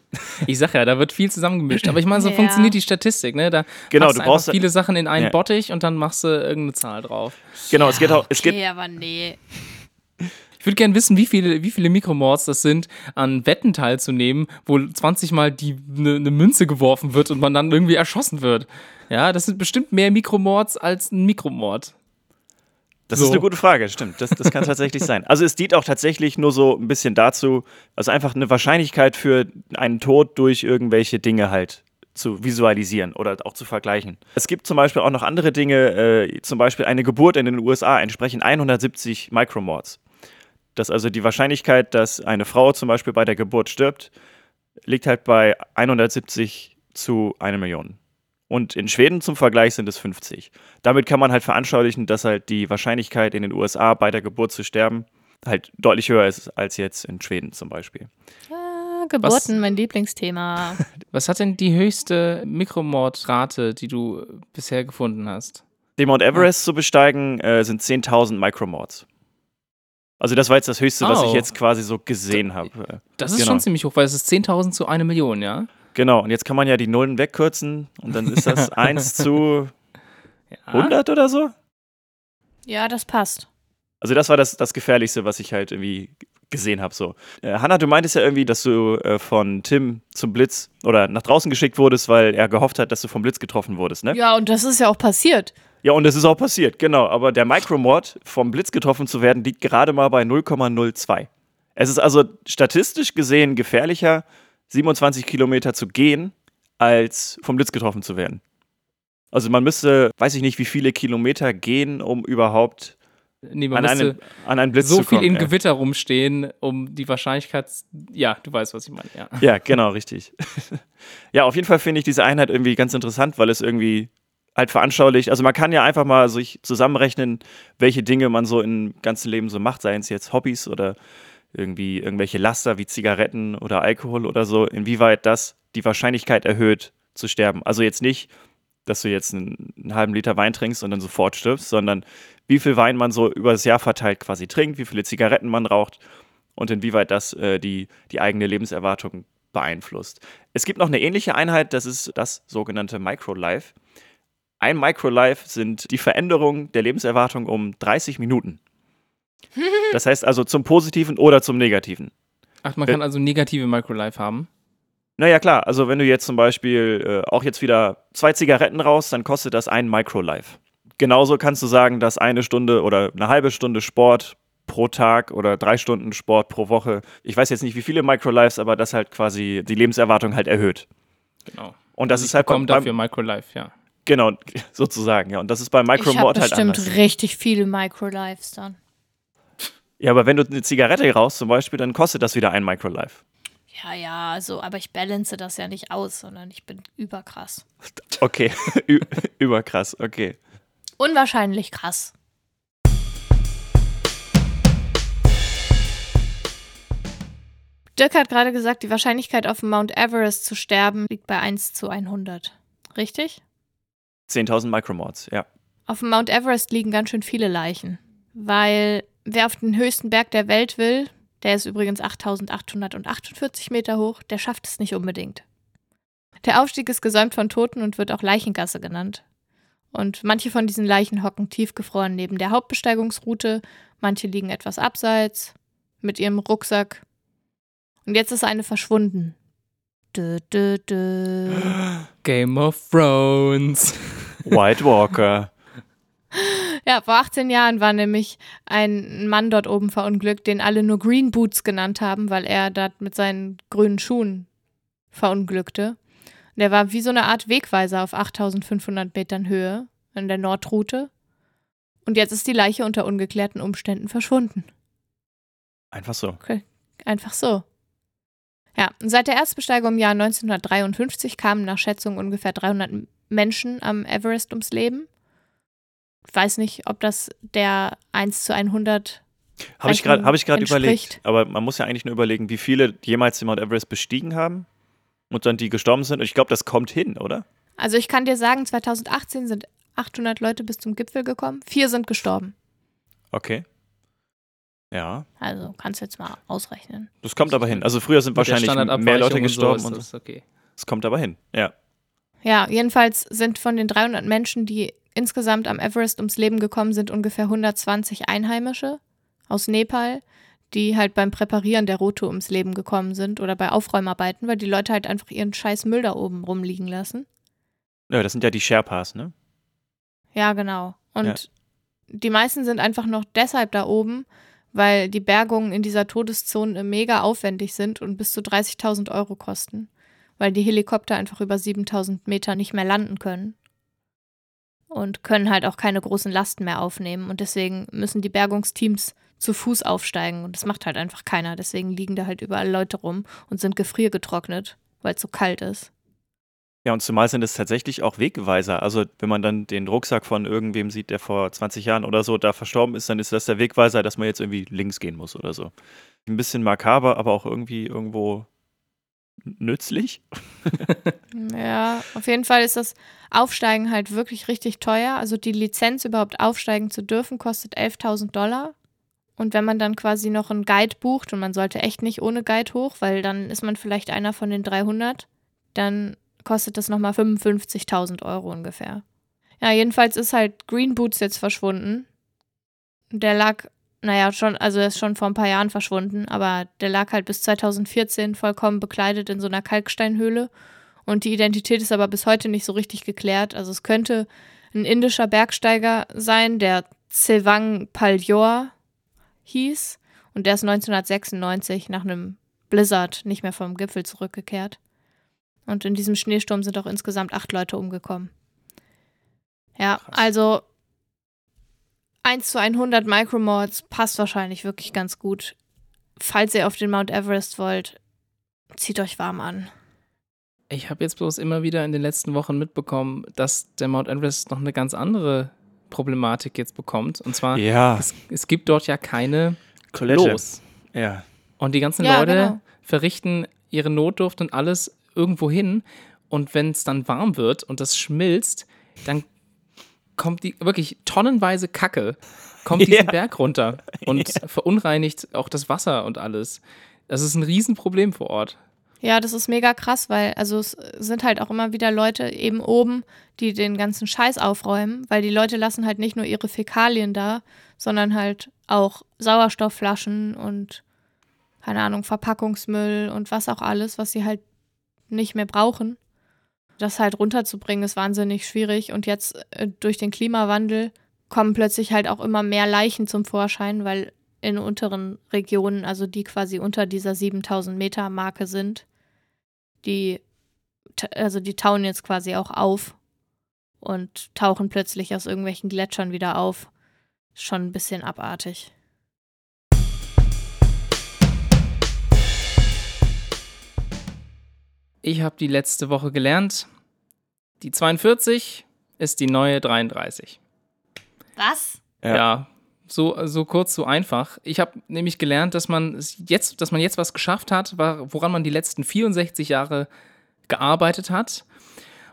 Ich sag ja, da wird viel zusammengemischt. Aber ich meine, so Ja. funktioniert die Statistik, ne? Da Genau, du einfach brauchst- viele Sachen in einen Ja. Bottich und dann machst du irgendeine Zahl drauf. genau. es geht auch, es geht okay, aber nee. Ich würde gerne wissen, wie viele, wie viele Mikromords das sind, an Wetten teilzunehmen, wo 20 Mal eine ne Münze geworfen wird und man dann irgendwie erschossen wird. Ja, das sind bestimmt mehr Mikromords als ein Mikromord. Das So. ist eine gute Frage, stimmt. Das, das kann tatsächlich sein. Also es dient auch tatsächlich nur so ein bisschen dazu, also einfach eine Wahrscheinlichkeit für einen Tod durch irgendwelche Dinge halt zu visualisieren oder auch zu vergleichen. Es gibt zum Beispiel auch noch andere Dinge, äh, zum Beispiel eine Geburt in den USA entsprechen 170 Micromords. Dass also die Wahrscheinlichkeit, dass eine Frau zum Beispiel bei der Geburt stirbt, liegt halt bei 170 zu 1 Million. Und in Schweden zum Vergleich sind es 50. Damit kann man halt veranschaulichen, dass halt die Wahrscheinlichkeit in den USA bei der Geburt zu sterben halt deutlich höher ist als jetzt in Schweden zum Beispiel. Ah, Geburten, mein Lieblingsthema. *laughs* Was hat denn die höchste Mikromordrate, die du bisher gefunden hast? Den Mount Everest zu besteigen äh, sind 10.000 Micromords. Also das war jetzt das Höchste, was Oh. ich jetzt quasi so gesehen habe. Das ist Genau. schon ziemlich hoch, weil es ist 10.000 zu 1 Million, ja? Genau, und jetzt kann man ja die Nullen wegkürzen und dann ist das *laughs* 1 zu Ja. 100 oder so. Ja, das passt. Also das war das, das Gefährlichste, was ich halt irgendwie gesehen habe. So. Äh, Hanna, du meintest ja irgendwie, dass du äh, von Tim zum Blitz oder nach draußen geschickt wurdest, weil er gehofft hat, dass du vom Blitz getroffen wurdest, ne? Ja, und das ist ja auch passiert. Ja, und es ist auch passiert, genau. Aber der Micromord, vom Blitz getroffen zu werden, liegt gerade mal bei 0,02. Es ist also statistisch gesehen gefährlicher, 27 Kilometer zu gehen, als vom Blitz getroffen zu werden. Also man müsste, weiß ich nicht, wie viele Kilometer gehen, um überhaupt Nee, an einen, an einen Blitz so zu kommen. viel in ja. Gewitter rumstehen, um die Wahrscheinlichkeit. Ja, du weißt, was ich meine. Ja. Ja, genau, richtig. *laughs* ja, auf jeden Fall finde ich diese Einheit irgendwie ganz interessant, weil es irgendwie halt veranschaulicht. Also man kann ja einfach mal sich zusammenrechnen, welche Dinge man so im ganzen Leben so macht, seien es jetzt Hobbys oder irgendwie irgendwelche Laster wie Zigaretten oder Alkohol oder so, inwieweit das die Wahrscheinlichkeit erhöht zu sterben. Also jetzt nicht, dass du jetzt einen, einen halben Liter Wein trinkst und dann sofort stirbst, sondern wie viel Wein man so über das Jahr verteilt quasi trinkt, wie viele Zigaretten man raucht und inwieweit das äh, die, die eigene Lebenserwartung beeinflusst. Es gibt noch eine ähnliche Einheit, das ist das sogenannte Microlife. Ein Microlife sind die Veränderungen der Lebenserwartung um 30 Minuten. *laughs* Das heißt also zum Positiven oder zum Negativen. Ach, man kann also negative Microlife haben. Naja, klar, also wenn du jetzt zum Beispiel äh, auch jetzt wieder zwei Zigaretten raus, dann kostet das ein Microlife. Genauso kannst du sagen, dass eine Stunde oder eine halbe Stunde Sport pro Tag oder drei Stunden Sport pro Woche, ich weiß jetzt nicht wie viele Microlives, aber das halt quasi die Lebenserwartung halt erhöht. Genau. Und das Also ist halt beim, dafür Microlife, ja. genau, *laughs* sozusagen, ja. Und das ist bei Ich habe Micromord halt bestimmt anders. richtig viele Microlives dann. Ja, aber wenn du eine Zigarette rauchst zum Beispiel, dann kostet das wieder ein Microlife. Ja, ja, also, aber ich balance das ja nicht aus, sondern ich bin überkrass. Okay, *laughs* überkrass, okay. Unwahrscheinlich krass. Dirk hat gerade gesagt, die Wahrscheinlichkeit auf dem Mount Everest zu sterben liegt bei 1 zu 100. Richtig? 10.000 Micromords, ja. Auf dem Mount Everest liegen ganz schön viele Leichen, weil wer auf den höchsten Berg der Welt will, der ist übrigens 8848 Meter hoch, der schafft es nicht unbedingt. Der Aufstieg ist gesäumt von Toten und wird auch Leichengasse genannt. Und manche von diesen Leichen hocken tiefgefroren neben der Hauptbesteigungsroute, manche liegen etwas abseits mit ihrem Rucksack. Und jetzt ist eine verschwunden. Dö, dö, dö. Game of Thrones. White Walker. *laughs* Ja, vor 18 Jahren war nämlich ein Mann dort oben verunglückt, den alle nur Green Boots genannt haben, weil er dort mit seinen grünen Schuhen verunglückte. Und er war wie so eine Art Wegweiser auf 8500 Metern Höhe in der Nordroute. Und jetzt ist die Leiche unter ungeklärten Umständen verschwunden. Einfach so. Einfach so. Ja, und seit der Erstbesteigung im Jahr 1953 kamen nach Schätzung ungefähr 300 Menschen am Everest ums Leben. Ich weiß nicht, ob das der 1 zu 100 Habe ich gerade hab ich überlegt. Aber man muss ja eigentlich nur überlegen, wie viele jemals den Mount Everest bestiegen haben und dann die gestorben sind. Und ich glaube, das kommt hin, oder? Also ich kann dir sagen, 2018 sind 800 Leute bis zum Gipfel gekommen. Vier sind gestorben. Okay. Ja, Also kannst du jetzt mal ausrechnen. das kommt aber hin. Also früher sind wahrscheinlich mehr Leute und gestorben so das okay. Es kommt aber hin. Ja. Ja, jedenfalls sind von den 300 Menschen, die insgesamt am Everest ums Leben gekommen sind, ungefähr 120 Einheimische aus Nepal, die halt beim Präparieren der Route ums Leben gekommen sind oder bei Aufräumarbeiten, weil die Leute halt einfach ihren scheiß Müll da oben rumliegen lassen. Ja, das sind ja die Sherpas, ne? Ja, genau. Und Ja. die meisten sind einfach noch deshalb da oben, weil die Bergungen in dieser Todeszone mega aufwendig sind und bis zu 30.000 Euro kosten, weil die Helikopter einfach über 7.000 Meter nicht mehr landen können und können halt auch keine großen Lasten mehr aufnehmen und deswegen müssen die Bergungsteams zu Fuß aufsteigen und das macht halt einfach keiner. Deswegen liegen da halt überall Leute rum und sind gefriergetrocknet, weil es so kalt ist. Ja, und zumal sind es tatsächlich auch Wegweiser. Also, wenn man dann den Rucksack von irgendwem sieht, der vor 20 Jahren oder so da verstorben ist, dann ist das der Wegweiser, dass man jetzt irgendwie links gehen muss oder so. Ein bisschen makaber, aber auch irgendwie irgendwo nützlich. *laughs* Ja, auf jeden Fall ist das Aufsteigen halt wirklich richtig teuer. Also die Lizenz überhaupt aufsteigen zu dürfen, kostet 11.000 Dollar. Und wenn man dann quasi noch einen Guide bucht, und man sollte echt nicht ohne Guide hoch, weil dann ist man vielleicht einer von den 300, dann kostet das nochmal 55.000 Euro ungefähr. Ja, jedenfalls ist halt Green Boots jetzt verschwunden. Der lag, naja, schon, also er ist schon vor ein paar Jahren verschwunden, aber der lag halt bis 2014 vollkommen bekleidet in so einer Kalksteinhöhle. Und die Identität ist aber bis heute nicht so richtig geklärt. Also es könnte ein indischer Bergsteiger sein, der Silvang Paljor hieß. Und der ist 1996 nach einem Blizzard nicht mehr vom Gipfel zurückgekehrt. Und in diesem Schneesturm sind auch insgesamt acht Leute umgekommen. Ja, Krass. also 1 zu 100 Micromords passt wahrscheinlich wirklich ganz gut. Falls ihr auf den Mount Everest wollt, zieht euch warm an. Ich habe jetzt bloß immer wieder in den letzten Wochen mitbekommen, dass der Mount Everest noch eine ganz andere Problematik jetzt bekommt. Und zwar, ja. es, es gibt dort ja keine Klos. Ja. Und die ganzen ja, Leute genau. verrichten ihre Notdurft und alles irgendwo hin. Und wenn es dann warm wird und das schmilzt, dann kommt die wirklich tonnenweise Kacke, kommt diesen *laughs* ja. Berg runter und ja. verunreinigt auch das Wasser und alles. Das ist ein Riesenproblem vor Ort. Ja, das ist mega krass, weil also es sind halt auch immer wieder Leute eben oben, die den ganzen Scheiß aufräumen, weil die Leute lassen halt nicht nur ihre Fäkalien da, sondern halt auch Sauerstoffflaschen und keine Ahnung, Verpackungsmüll und was auch alles, was sie halt nicht mehr brauchen. Das halt runterzubringen ist wahnsinnig schwierig und jetzt äh, durch den Klimawandel kommen plötzlich halt auch immer mehr Leichen zum Vorschein, weil in unteren Regionen, also die quasi unter dieser 7000 Meter Marke sind, die, also die tauen jetzt quasi auch auf und tauchen plötzlich aus irgendwelchen Gletschern wieder auf. Schon ein bisschen abartig. Ich habe die letzte Woche gelernt, die 42 ist die neue 33. Was? Ja, ja so, so kurz, so einfach. Ich habe nämlich gelernt, dass man jetzt, dass man jetzt was geschafft hat, woran man die letzten 64 Jahre gearbeitet hat.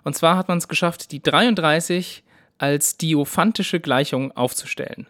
Und zwar hat man es geschafft, die 33 als diophantische Gleichung aufzustellen.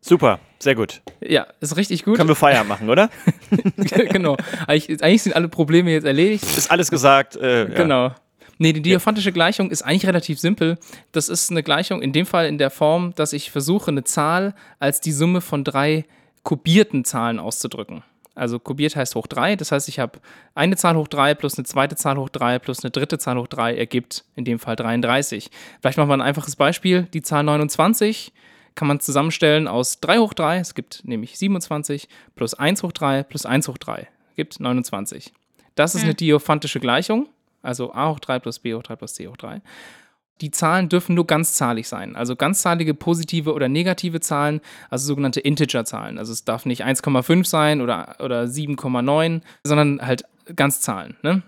Super, sehr gut. Ja, ist richtig gut. Können wir Feier machen, oder? *laughs* genau. Eigentlich, eigentlich, sind alle Probleme jetzt erledigt. Ist alles gesagt. Äh, ja. Genau. Nee, die diophantische Gleichung ist eigentlich relativ simpel. Das ist eine Gleichung in dem Fall in der Form, dass ich versuche, eine Zahl als die Summe von drei kubierten Zahlen auszudrücken. Also kubiert heißt hoch 3, das heißt, ich habe eine Zahl hoch 3 plus eine zweite Zahl hoch 3 plus eine dritte Zahl hoch 3 ergibt in dem Fall 33. Vielleicht machen wir ein einfaches Beispiel. Die Zahl 29 kann man zusammenstellen aus 3 hoch 3, es gibt nämlich 27, plus 1 hoch 3 plus 1 hoch 3, gibt 29. Das ist hm. eine diophantische Gleichung, also a hoch 3 plus b hoch 3 plus c hoch 3. Die Zahlen dürfen nur ganzzahlig sein, also ganzzahlige positive oder negative Zahlen, also sogenannte Integer-Zahlen. Also es darf nicht 1,5 sein oder, oder 7,9, sondern halt Ganzzahlen. Ne?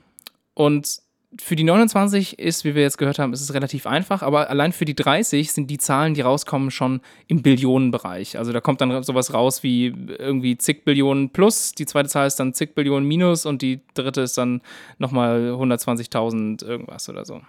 Und für die 29 ist, wie wir jetzt gehört haben, ist es relativ einfach, aber allein für die 30 sind die Zahlen, die rauskommen, schon im Billionenbereich. Also da kommt dann sowas raus wie irgendwie zig Billionen plus, die zweite Zahl ist dann zig Billionen minus und die dritte ist dann nochmal 120.000 irgendwas oder so.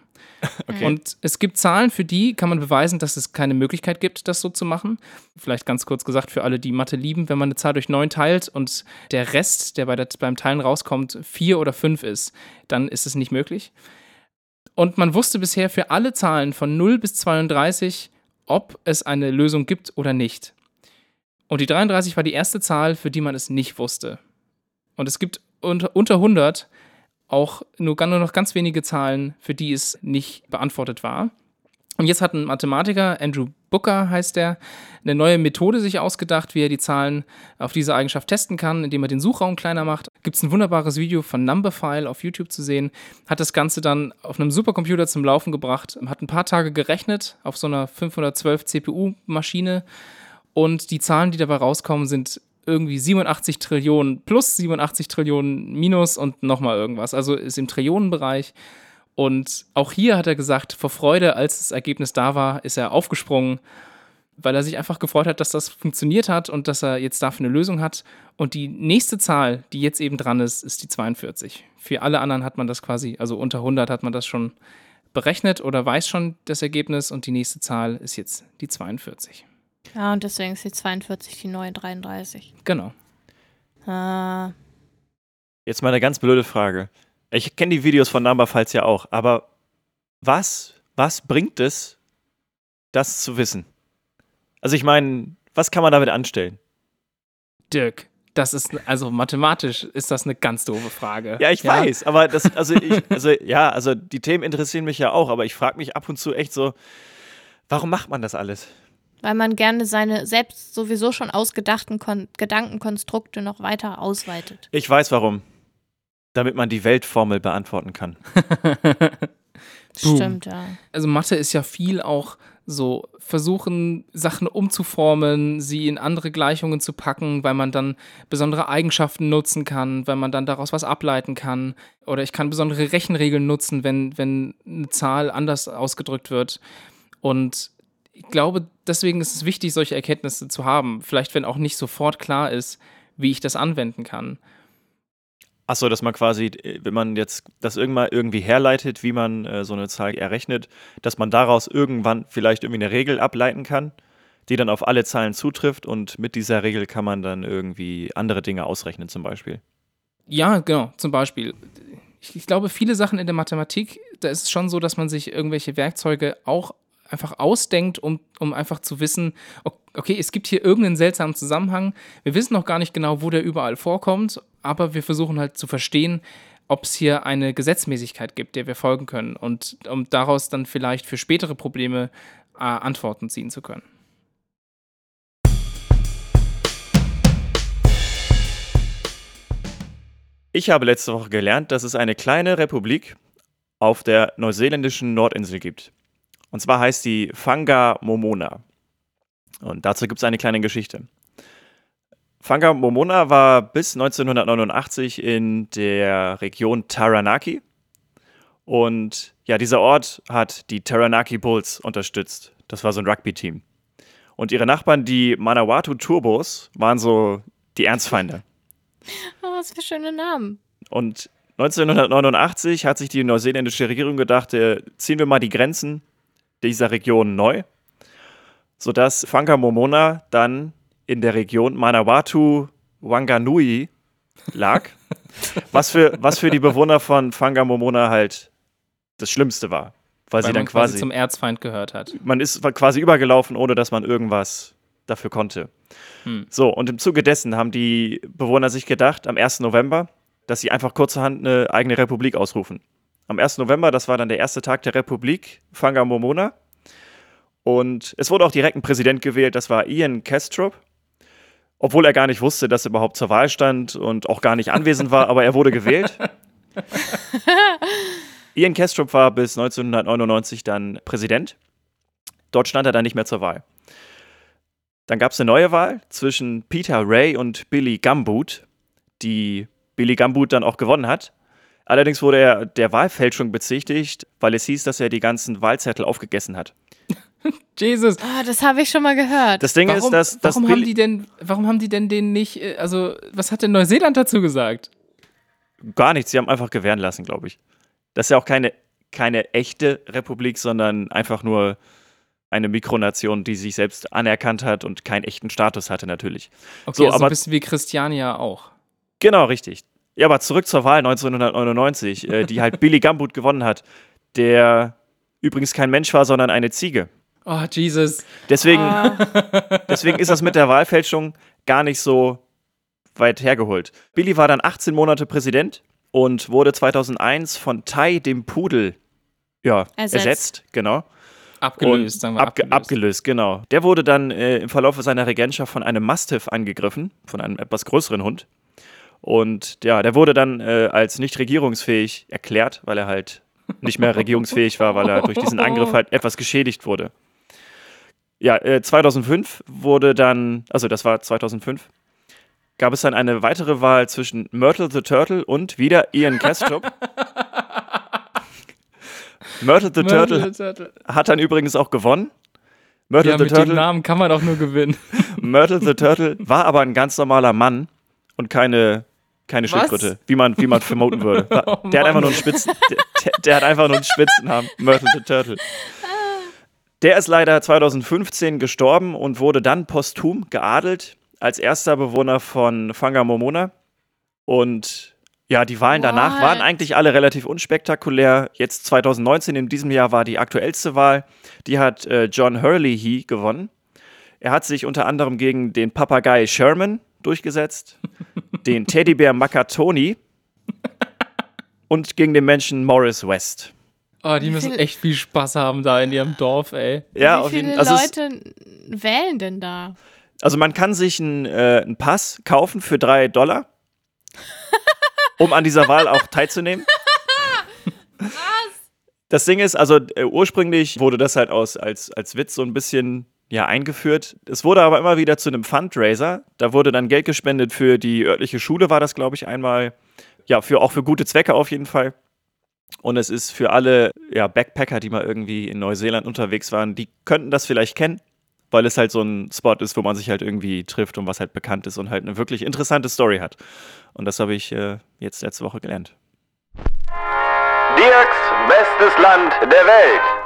*laughs* Okay. Und es gibt Zahlen, für die kann man beweisen, dass es keine Möglichkeit gibt, das so zu machen. Vielleicht ganz kurz gesagt für alle, die Mathe lieben, wenn man eine Zahl durch 9 teilt und der Rest, der bei der, beim Teilen rauskommt, 4 oder 5 ist, dann ist es nicht möglich. Und man wusste bisher für alle Zahlen von 0 bis 32, ob es eine Lösung gibt oder nicht. Und die 33 war die erste Zahl, für die man es nicht wusste. Und es gibt unter, unter 100 auch nur, nur noch ganz wenige Zahlen, für die es nicht beantwortet war. Und jetzt hat ein Mathematiker, Andrew Booker heißt der, eine neue Methode sich ausgedacht, wie er die Zahlen auf diese Eigenschaft testen kann, indem er den Suchraum kleiner macht. Gibt es ein wunderbares Video von Numberphile auf YouTube zu sehen. Hat das Ganze dann auf einem Supercomputer zum Laufen gebracht, hat ein paar Tage gerechnet auf so einer 512 CPU-Maschine und die Zahlen, die dabei rauskommen, sind irgendwie 87 Trillionen plus 87 Trillionen minus und nochmal irgendwas. Also ist im Trillionenbereich. Und auch hier hat er gesagt, vor Freude, als das Ergebnis da war, ist er aufgesprungen, weil er sich einfach gefreut hat, dass das funktioniert hat und dass er jetzt dafür eine Lösung hat. Und die nächste Zahl, die jetzt eben dran ist, ist die 42. Für alle anderen hat man das quasi, also unter 100 hat man das schon berechnet oder weiß schon das Ergebnis und die nächste Zahl ist jetzt die 42. Ja, und deswegen ist die 42 die neue 33. Genau. Ah. Jetzt mal eine ganz blöde Frage. Ich kenne die Videos von Number Files ja auch, aber was, was bringt es, das zu wissen? Also ich meine, was kann man damit anstellen? Dirk, das ist, also mathematisch ist das eine ganz doofe Frage. Ja, ich weiß, aber das, also ich, also ja, also die Themen interessieren mich ja auch, aber ich frage mich ab und zu echt so, warum macht man das alles? Weil man gerne seine selbst sowieso schon ausgedachten Kon Gedankenkonstrukte noch weiter ausweitet. Ich weiß warum. Damit man die Weltformel beantworten kann. *laughs* Stimmt, ja. Also Mathe ist ja viel auch so versuchen, Sachen umzuformen, sie in andere Gleichungen zu packen, weil man dann besondere Eigenschaften nutzen kann, weil man dann daraus was ableiten kann. Oder ich kann besondere Rechenregeln nutzen, wenn, wenn eine Zahl anders ausgedrückt wird. Und ich glaube, deswegen ist es wichtig, solche Erkenntnisse zu haben. Vielleicht, wenn auch nicht sofort klar ist, wie ich das anwenden kann. Achso, dass man quasi, wenn man jetzt das irgendwann irgendwie herleitet, wie man äh, so eine Zahl errechnet, dass man daraus irgendwann vielleicht irgendwie eine Regel ableiten kann, die dann auf alle Zahlen zutrifft und mit dieser Regel kann man dann irgendwie andere Dinge ausrechnen, zum Beispiel. Ja, genau, zum Beispiel. Ich, ich glaube, viele Sachen in der Mathematik, da ist es schon so, dass man sich irgendwelche Werkzeuge auch einfach ausdenkt, um, um einfach zu wissen, okay, es gibt hier irgendeinen seltsamen Zusammenhang. Wir wissen noch gar nicht genau, wo der überall vorkommt, aber wir versuchen halt zu verstehen, ob es hier eine Gesetzmäßigkeit gibt, der wir folgen können und um daraus dann vielleicht für spätere Probleme äh, Antworten ziehen zu können. Ich habe letzte Woche gelernt, dass es eine kleine Republik auf der neuseeländischen Nordinsel gibt. Und zwar heißt die Fanga Momona. Und dazu gibt es eine kleine Geschichte. Fanga Momona war bis 1989 in der Region Taranaki. Und ja, dieser Ort hat die Taranaki Bulls unterstützt. Das war so ein Rugby-Team. Und ihre Nachbarn, die Manawatu Turbos, waren so die Ernstfeinde. Oh, was für schöne Namen. Und 1989 hat sich die neuseeländische Regierung gedacht, äh, ziehen wir mal die Grenzen dieser Region neu, sodass Fanka Momona dann in der Region Manawatu Wanganui lag, *laughs* was, für, was für die Bewohner von Fanga Momona halt das Schlimmste war. Weil, Weil sie dann quasi quasi, zum Erzfeind gehört hat. man ist quasi übergelaufen, ohne dass man irgendwas dafür konnte. Hm. So, und im Zuge dessen haben die Bewohner sich gedacht, am 1. November, dass sie einfach kurzerhand eine eigene Republik ausrufen. Am 1. November, das war dann der erste Tag der Republik, Fanga Momona. Und es wurde auch direkt ein Präsident gewählt, das war Ian Kestrop. Obwohl er gar nicht wusste, dass er überhaupt zur Wahl stand und auch gar nicht anwesend war, aber er wurde gewählt. *laughs* Ian Kestrop war bis 1999 dann Präsident. Dort stand er dann nicht mehr zur Wahl. Dann gab es eine neue Wahl zwischen Peter Ray und Billy Gumboot, die Billy Gumboot dann auch gewonnen hat. Allerdings wurde er der Wahlfälschung bezichtigt, weil es hieß, dass er die ganzen Wahlzettel aufgegessen hat. *laughs* Jesus. Ah, das habe ich schon mal gehört. Das Ding Warum, ist, dass, dass warum haben die denn, warum haben die denn den nicht, äh, also was hat denn Neuseeland dazu gesagt? Gar nichts, sie haben einfach gewähren lassen, glaube ich. Das ist ja auch keine, keine echte Republik, sondern einfach nur eine Mikronation, die sich selbst anerkannt hat und keinen echten Status hatte, natürlich. Okay, So, also aber- ein bisschen wie Christiania auch. Genau, richtig. Ja, aber zurück zur Wahl 1999, äh, die halt Billy Gumboot gewonnen hat, der übrigens kein Mensch war, sondern eine Ziege. Oh, Jesus. Deswegen, Ah. *laughs* deswegen ist das mit der Wahlfälschung gar nicht so weit hergeholt. Billy war dann 18 Monate Präsident und wurde 2001 von Tai, dem Pudel, ja, Ersetzt. ersetzt. genau. Abgelöst, sagen wir abge abgelöst. abgelöst, genau. Der wurde dann äh, im Verlauf seiner Regentschaft von einem Mastiff angegriffen, von einem etwas größeren Hund. Und ja, der wurde dann äh, als nicht regierungsfähig erklärt, weil er halt nicht mehr regierungsfähig war, weil er durch diesen Angriff halt etwas geschädigt wurde. Ja, äh, 2005 wurde dann, also das war 2005, gab es dann eine weitere Wahl zwischen Myrtle the Turtle und wieder Ian Kestrop. *laughs* Myrtle the Turtle Myrtle the Turtle. hat dann übrigens auch gewonnen. Myrtle Ja, the mit dem Turtle, Namen kann man doch nur gewinnen. *laughs* Myrtle the Turtle war aber ein ganz normaler Mann und keine, keine Was? Schildkröte, wie man, wie man vermuten würde. *laughs* Oh der hat einfach nur einen Spitzen, der, der, hat einfach nur einen Spitzennamen, Myrtle the Turtle. Der ist leider 2015 gestorben und wurde dann posthum geadelt als erster Bewohner von Fanga Momona. Und Ja, die Wahlen danach What? waren eigentlich alle relativ unspektakulär. Jetzt 2019, in diesem Jahr, war die aktuellste Wahl. Die hat äh, John Hurley gewonnen. Er hat sich unter anderem gegen den Papagei Sherman durchgesetzt, den Teddybär Makatoni und gegen den Menschen Morris West. Oh, die müssen echt viel Spaß haben da in ihrem Dorf, ey. Ja, Wie auf jeden viele also, es, Leute wählen denn da? also man kann sich einen, äh, einen Pass kaufen für drei Dollar, um an dieser Wahl auch teilzunehmen. Das Ding ist, also äh, ursprünglich wurde das halt aus, als, als Witz so ein bisschen ja, eingeführt. Es wurde aber immer wieder zu einem Fundraiser. Da wurde dann Geld gespendet für die örtliche Schule, war das, glaube ich, einmal. Ja, für, auch für gute Zwecke auf jeden Fall. Und es ist für alle ja, Backpacker, die mal irgendwie in Neuseeland unterwegs waren, die könnten das vielleicht kennen, weil es halt so ein Spot ist, wo man sich halt irgendwie trifft und was halt bekannt ist und halt eine wirklich interessante Story hat. Und das habe ich äh, jetzt letzte Woche gelernt. Dirks bestes Land der Welt.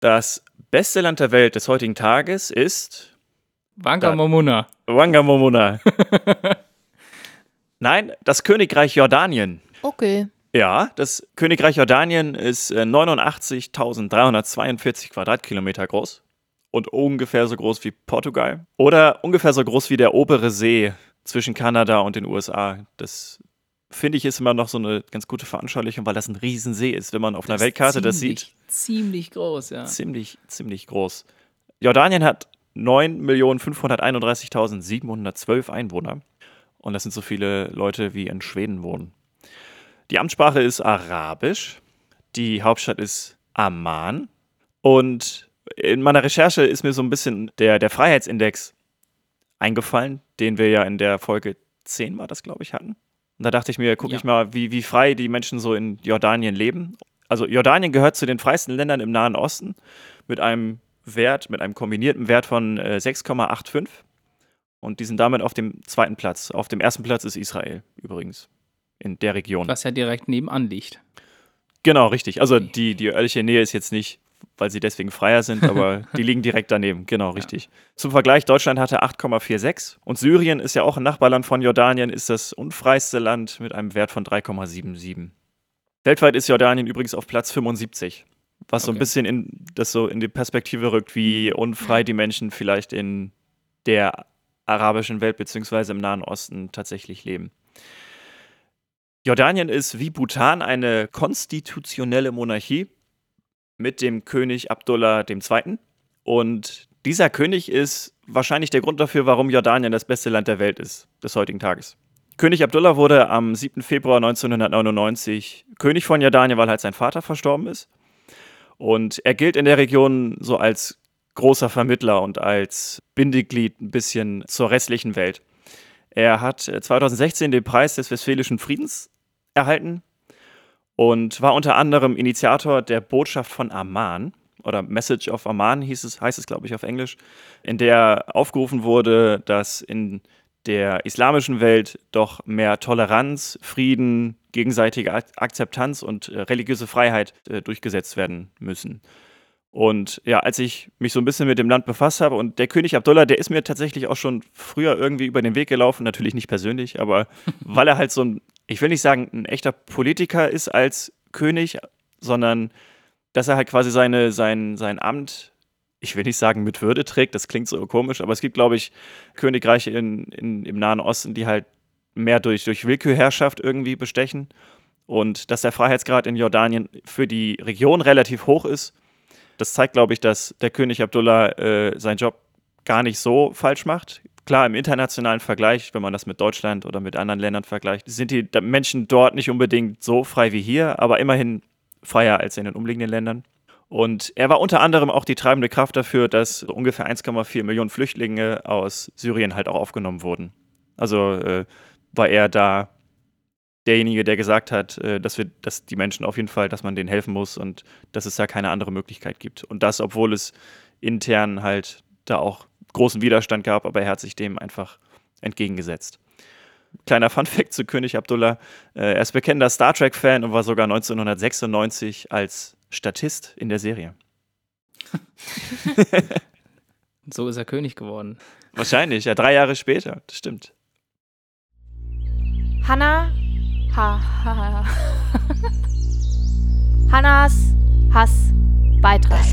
Das beste Land der Welt des heutigen Tages ist Wanka Da- Momuna. Wangamomuna. *laughs* Nein, das Königreich Jordanien. Okay. Ja, das Königreich Jordanien ist äh, 89.342 Quadratkilometer groß und ungefähr so groß wie Portugal oder ungefähr so groß wie der obere See zwischen Kanada und den USA. Das finde ich ist immer noch so eine ganz gute Veranschaulichung, weil das ein Riesensee ist, wenn man auf einer ist Weltkarte das ziemlich, sieht. Ziemlich groß, ja. Ziemlich, ziemlich groß. Jordanien hat 9.531.712 Einwohner. Und das sind so viele Leute, wie in Schweden wohnen. Die Amtssprache ist Arabisch. Die Hauptstadt ist Amman. Und in meiner Recherche ist mir so ein bisschen der, der Freiheitsindex eingefallen, den wir ja in der Folge 10 war das, glaube ich, hatten. Und da dachte ich mir, gucke Ja. ich mal, wie, wie frei die Menschen so in Jordanien leben. Also Jordanien gehört zu den freisten Ländern im Nahen Osten mit einem Wert, mit einem kombinierten Wert von äh, 6,85. Und die sind damit auf dem zweiten Platz. Auf dem ersten Platz ist Israel übrigens. In der Region. Was ja direkt nebenan liegt. Genau, richtig. Also Okay. die, die örtliche Nähe ist jetzt nicht, weil sie deswegen freier sind, aber *laughs* die liegen direkt daneben. Genau, richtig. Zum Vergleich, Deutschland hatte 8,46 und Syrien ist ja auch ein Nachbarland von Jordanien, ist das unfreiste Land mit einem Wert von 3,77. Weltweit ist Jordanien übrigens auf Platz 75, was so ein Okay. bisschen in, das so in die Perspektive rückt, wie unfrei die Menschen vielleicht in der arabischen Welt beziehungsweise im Nahen Osten tatsächlich leben. Jordanien ist wie Bhutan eine konstitutionelle Monarchie mit dem König Abdullah II. Und dieser König ist wahrscheinlich der Grund dafür, warum Jordanien das beste Land der Welt ist, des heutigen Tages. König Abdullah wurde am 7. Februar 1999 König von Jordanien, weil halt sein Vater verstorben ist. Und er gilt in der Region so als großer Vermittler und als Bindeglied ein bisschen zur restlichen Welt. Er hat äh, 2016 den Preis des Westfälischen Friedens erhalten und war unter anderem Initiator der Botschaft von Amman oder Message of Amman hieß es, heißt es, glaube ich, auf Englisch, in der aufgerufen wurde, dass in der islamischen Welt doch mehr Toleranz, Frieden, gegenseitige Ak Akzeptanz und äh, religiöse Freiheit äh, durchgesetzt werden müssen. Und ja, als ich mich so ein bisschen mit dem Land befasst habe und der König Abdullah, der ist mir tatsächlich auch schon früher irgendwie über den Weg gelaufen, natürlich nicht persönlich, aber *laughs* weil er halt so ein, ich will nicht sagen, ein echter Politiker ist als König, sondern dass er halt quasi seine, sein, sein Amt, ich will nicht sagen mit Würde trägt, das klingt so komisch, aber es gibt, glaube ich, Königreiche in, in, im Nahen Osten, die halt mehr durch, durch Willkürherrschaft irgendwie bestechen. Und dass der Freiheitsgrad in Jordanien für die Region relativ hoch ist, das zeigt, glaube ich, dass der König Abdullah äh, seinen Job gar nicht so falsch macht. Klar, im internationalen Vergleich, wenn man das mit Deutschland oder mit anderen Ländern vergleicht, sind die Menschen dort nicht unbedingt so frei wie hier, aber immerhin freier als in den umliegenden Ländern. Und er war unter anderem auch die treibende Kraft dafür, dass ungefähr 1,4 Millionen Flüchtlinge aus Syrien halt auch aufgenommen wurden. Also äh, war er da derjenige, der gesagt hat, äh, dass wir, dass die Menschen auf jeden Fall, dass man denen helfen muss und dass es da keine andere Möglichkeit gibt. Und das, obwohl es intern halt da auch großen Widerstand gab, aber er hat sich dem einfach entgegengesetzt. Kleiner Funfact zu König Abdullah. Äh, er ist bekennender Star Trek-Fan und war sogar 1996 als Statist in der Serie. *laughs* So ist er König geworden. Wahrscheinlich, ja, drei Jahre später, das stimmt. Hannah. Ha, ha, ha. Hannas Hassbeitrag.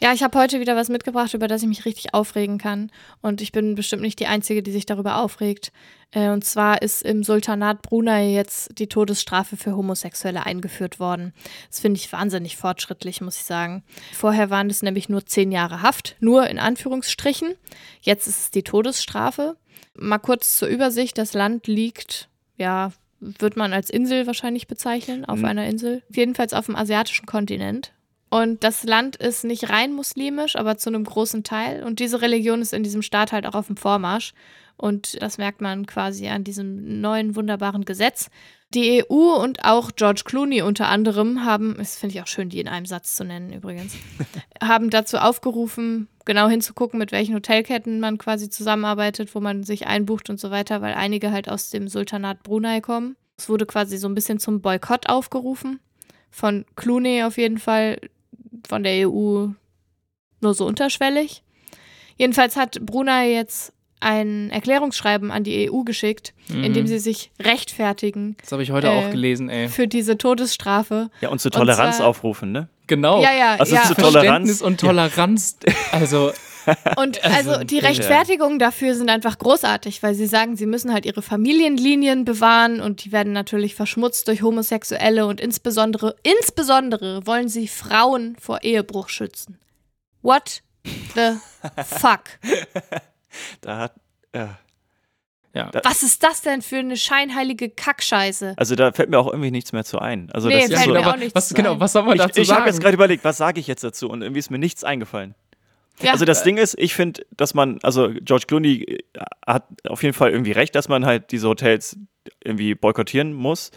Ja, ich habe heute wieder was mitgebracht, über das ich mich richtig aufregen kann. Und ich bin bestimmt nicht die Einzige, die sich darüber aufregt. Äh, und zwar ist im Sultanat Brunei jetzt die Todesstrafe für Homosexuelle eingeführt worden. Das finde ich wahnsinnig fortschrittlich, muss ich sagen. Vorher waren es nämlich nur zehn Jahre Haft, nur in Anführungsstrichen. Jetzt ist es die Todesstrafe. Mal kurz zur Übersicht. Das Land liegt, ja, wird man als Insel wahrscheinlich bezeichnen, auf Mhm. einer Insel. Jedenfalls auf dem asiatischen Kontinent. Und das Land ist nicht rein muslimisch, aber zu einem großen Teil. Und diese Religion ist in diesem Staat halt auch auf dem Vormarsch. Und das merkt man quasi an diesem neuen wunderbaren Gesetz. Die EU und auch George Clooney unter anderem haben, das finde ich auch schön, die in einem Satz zu nennen übrigens, *laughs* haben dazu aufgerufen, genau hinzugucken, mit welchen Hotelketten man quasi zusammenarbeitet, wo man sich einbucht und so weiter, weil einige halt aus dem Sultanat Brunei kommen. Es wurde quasi so ein bisschen zum Boykott aufgerufen. Von Clooney auf jeden Fall, von der EU nur so unterschwellig. Jedenfalls hat Brunei jetzt ein Erklärungsschreiben an die EU geschickt, in dem Mhm. sie sich rechtfertigen Das habe ich heute Äh, auch gelesen, ey. für diese Todesstrafe. Ja, und zu Und Toleranz zwar- aufrufen, ne? Genau. Ja, ja, Also ja. zu Verständnis Toleranz. und Toleranz. Also, *laughs* Und Also, also die. Rechtfertigungen dafür sind einfach großartig, weil sie sagen, sie müssen halt ihre Familienlinien bewahren und die werden natürlich verschmutzt durch Homosexuelle und insbesondere, insbesondere wollen sie Frauen vor Ehebruch schützen. What the *laughs* fuck? Da hat, ja. ja. Was ist das denn für eine scheinheilige Kackscheiße? Also da fällt mir auch irgendwie nichts mehr zu ein. Also Nee, das ist fällt so, mir genau, auch nichts was, zu genau, ein. was soll man dazu ich ich habe sagen? jetzt gerade überlegt, was sage ich jetzt dazu und irgendwie ist mir nichts eingefallen. Ja, Also das Ding ist, ich finde, dass man, also George Clooney äh, hat auf jeden Fall irgendwie recht, dass man halt diese Hotels irgendwie boykottieren muss.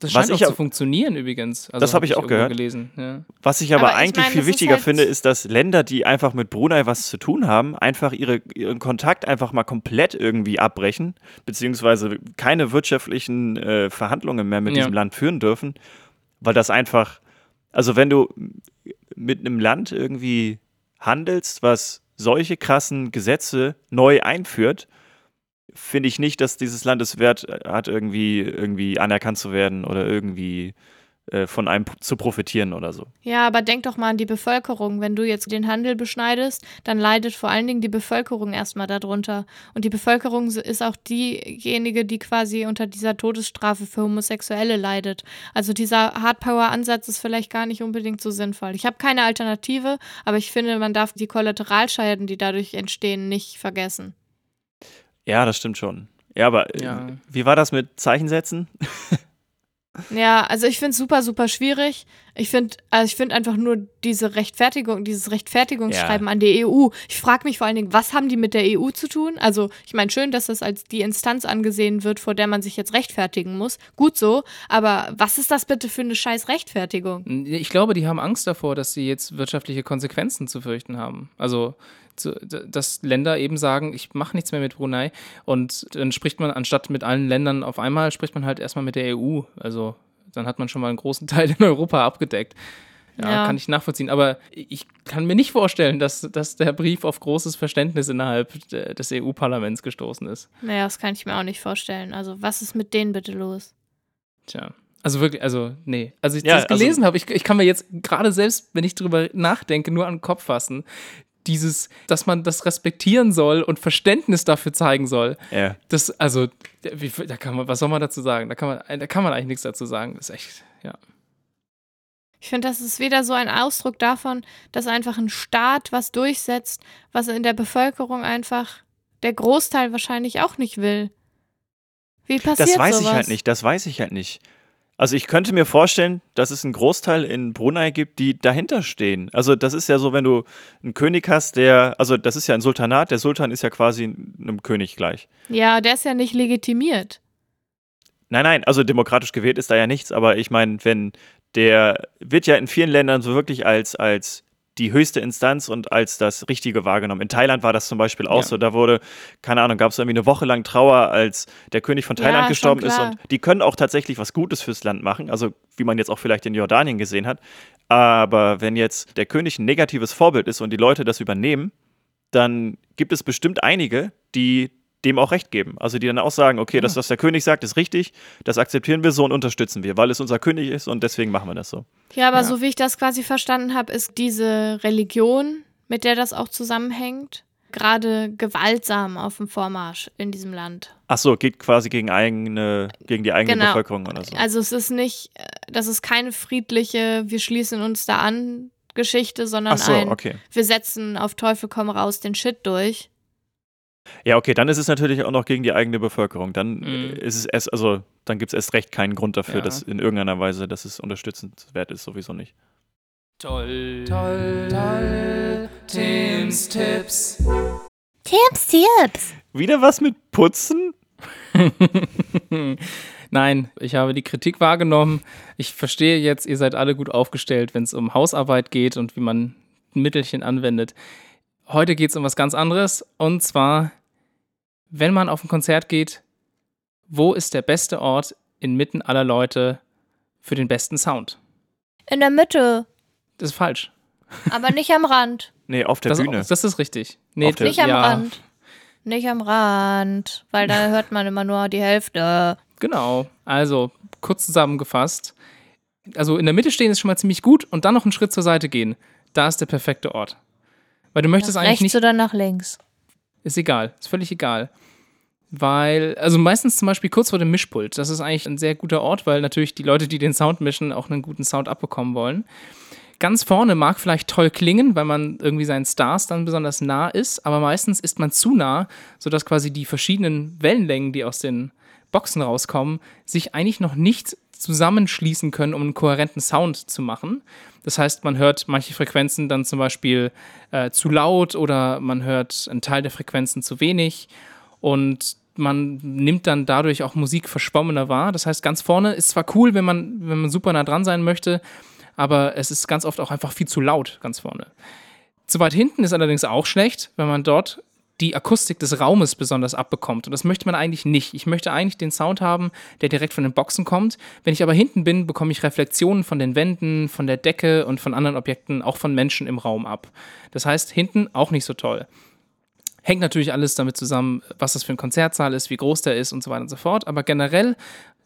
das was scheint auch ich zu auch- funktionieren übrigens. Also, Das hab ich auch gehört. gelesen. Ja. Was ich aber, Aber ich eigentlich meine, viel das ist wichtiger halt- finde, ist, dass Länder, die einfach mit Brunei was zu tun haben, einfach ihre, ihren Kontakt einfach mal komplett irgendwie abbrechen, beziehungsweise keine wirtschaftlichen äh, Verhandlungen mehr mit Ja. diesem Land führen dürfen, weil das einfach, also wenn du mit einem Land irgendwie handelst, was solche krassen Gesetze neu einführt, finde ich nicht, dass dieses Land es wert hat, irgendwie, irgendwie anerkannt zu werden oder irgendwie von einem zu profitieren oder so. Ja, aber denk doch mal an die Bevölkerung. Wenn du jetzt den Handel beschneidest, dann leidet vor allen Dingen die Bevölkerung erstmal darunter. Und die Bevölkerung ist auch diejenige, die quasi unter dieser Todesstrafe für Homosexuelle leidet. Also dieser Hardpower-Ansatz ist vielleicht gar nicht unbedingt so sinnvoll. Ich habe keine Alternative, aber ich finde, man darf die Kollateralschäden, die dadurch entstehen, nicht vergessen. Ja, das stimmt schon. Ja, aber äh, Ja. wie war das mit Zeichensätzen? *laughs* Ja, also ich finde es super, super schwierig. Ich finde also ich find einfach nur diese Rechtfertigung, dieses Rechtfertigungsschreiben an die EU. Ich frage mich vor allen Dingen, was haben die mit der EU zu tun? Also ich meine schön, dass das als die Instanz angesehen wird, vor der man sich jetzt rechtfertigen muss. Gut so, aber was ist das bitte für eine scheiß Rechtfertigung? Ich glaube, die haben Angst davor, dass sie jetzt wirtschaftliche Konsequenzen zu fürchten haben. Also, dass Länder eben sagen, ich mache nichts mehr mit Brunei. Und dann spricht man, anstatt mit allen Ländern auf einmal, spricht man halt erstmal mit der EU. Also, dann hat man schon mal einen großen *laughs* Teil in Europa abgedeckt. Ja, Ja. kann ich nachvollziehen. Aber ich kann mir nicht vorstellen, dass, dass der Brief auf großes Verständnis innerhalb de- des EU-Parlaments gestoßen ist. Naja, das kann ich mir auch nicht vorstellen. Also was ist mit denen bitte los? Tja. Also wirklich, also nee. Also ich Ja, das also- gelesen habe, ich, ich kann mir jetzt gerade selbst, wenn ich drüber nachdenke, nur an den Kopf fassen. Dieses, dass man das respektieren soll und Verständnis dafür zeigen soll. Ja. Das, also, wie, da kann man, was soll man dazu sagen? Da kann man, da kann man eigentlich nichts dazu sagen. Das ist echt, ja. Ich finde, das ist wieder so ein Ausdruck davon, dass einfach ein Staat was durchsetzt, was in der Bevölkerung einfach der Großteil wahrscheinlich auch nicht will. Wie passiert Das weiß sowas? ich halt nicht, das weiß ich halt nicht. Also ich könnte mir vorstellen, dass es einen Großteil in Brunei gibt, die dahinter stehen. Also das ist ja so, wenn du einen König hast, der, also das ist ja ein Sultanat, der Sultan ist ja quasi einem König gleich. Ja, der ist ja nicht legitimiert. Nein, nein, also demokratisch gewählt ist da ja nichts, aber ich meine, wenn der wird ja in vielen Ländern so wirklich als, als die höchste Instanz und als das Richtige wahrgenommen. In Thailand war das zum Beispiel auch Ja. so. Da wurde, keine Ahnung, gab es irgendwie eine Woche lang Trauer, als der König von Ja, Thailand schon gestorben ist. Und die können auch tatsächlich was Gutes fürs Land machen. Also, wie man jetzt auch vielleicht in Jordanien gesehen hat. Aber wenn jetzt der König ein negatives Vorbild ist und die Leute das übernehmen, dann gibt es bestimmt einige, die dem auch recht geben. Also die dann auch sagen, okay, das, was der König sagt, ist richtig, das akzeptieren wir so und unterstützen wir, weil es unser König ist und deswegen machen wir das so. Ja, aber Ja. so wie ich das quasi verstanden habe, ist diese Religion, mit der das auch zusammenhängt, gerade gewaltsam auf dem Vormarsch in diesem Land. Ach so, geht quasi gegen eigene, gegen die eigene Genau. Bevölkerung oder so. Also es ist nicht, das ist keine friedliche, wir schließen uns da an Geschichte, sondern so, ein, okay. wir setzen auf Teufel komm raus den Shit durch. Ja, okay, dann ist es natürlich auch noch gegen die eigene Bevölkerung. Dann Mhm. ist es erst, also dann gibt es erst recht keinen Grund dafür, Ja. dass in irgendeiner Weise, dass es unterstützenswert ist, sowieso nicht. Toll, toll, toll. Tims Tipps. Tipps, Tipps. Wieder was mit Putzen? *laughs* Nein, ich habe die Kritik wahrgenommen. Ich verstehe jetzt, ihr seid alle gut aufgestellt, wenn es um Hausarbeit geht und wie man Mittelchen anwendet. Heute geht es um was ganz anderes. Und zwar, wenn man auf ein Konzert geht, wo ist der beste Ort inmitten aller Leute für den besten Sound? In der Mitte, Das ist falsch. aber nicht am Rand. *laughs* Nee, auf der Das, Bühne. das ist richtig. Nee, Auf der- Nicht am ja, Rand. Nicht am Rand, weil da *laughs* hört man immer nur die Hälfte. Genau. Also, kurz zusammengefasst. Also, in der Mitte stehen ist schon mal ziemlich gut und dann noch einen Schritt zur Seite gehen. Da ist der perfekte Ort. Weil du möchtest Nach eigentlich rechts nicht. oder nach links. Ist egal. Ist völlig egal. Weil, also meistens zum Beispiel kurz vor dem Mischpult. Das ist eigentlich ein sehr guter Ort, weil natürlich die Leute, die den Sound mischen, auch einen guten Sound abbekommen wollen. Ganz vorne mag vielleicht toll klingen, weil man irgendwie seinen Stars dann besonders nah ist, aber meistens ist man zu nah, sodass quasi die verschiedenen Wellenlängen, die aus den Boxen rauskommen, sich eigentlich noch nicht zusammenschließen können, um einen kohärenten Sound zu machen. Das heißt, man hört manche Frequenzen dann zum Beispiel äh, zu laut oder man hört einen Teil der Frequenzen zu wenig und man nimmt dann dadurch auch Musik verschwommener wahr. Das heißt, ganz vorne ist zwar cool, wenn man, wenn man super nah dran sein möchte, aber es ist ganz oft auch einfach viel zu laut ganz vorne. Zu weit hinten ist allerdings auch schlecht, wenn man dort die Akustik des Raumes besonders abbekommt. Und das möchte man eigentlich nicht. Ich möchte eigentlich den Sound haben, der direkt von den Boxen kommt. Wenn ich aber hinten bin, bekomme ich Reflexionen von den Wänden, von der Decke und von anderen Objekten, auch von Menschen im Raum ab. Das heißt, hinten auch nicht so toll. Hängt natürlich alles damit zusammen, was das für ein Konzertsaal ist, wie groß der ist und so weiter und so fort. Aber generell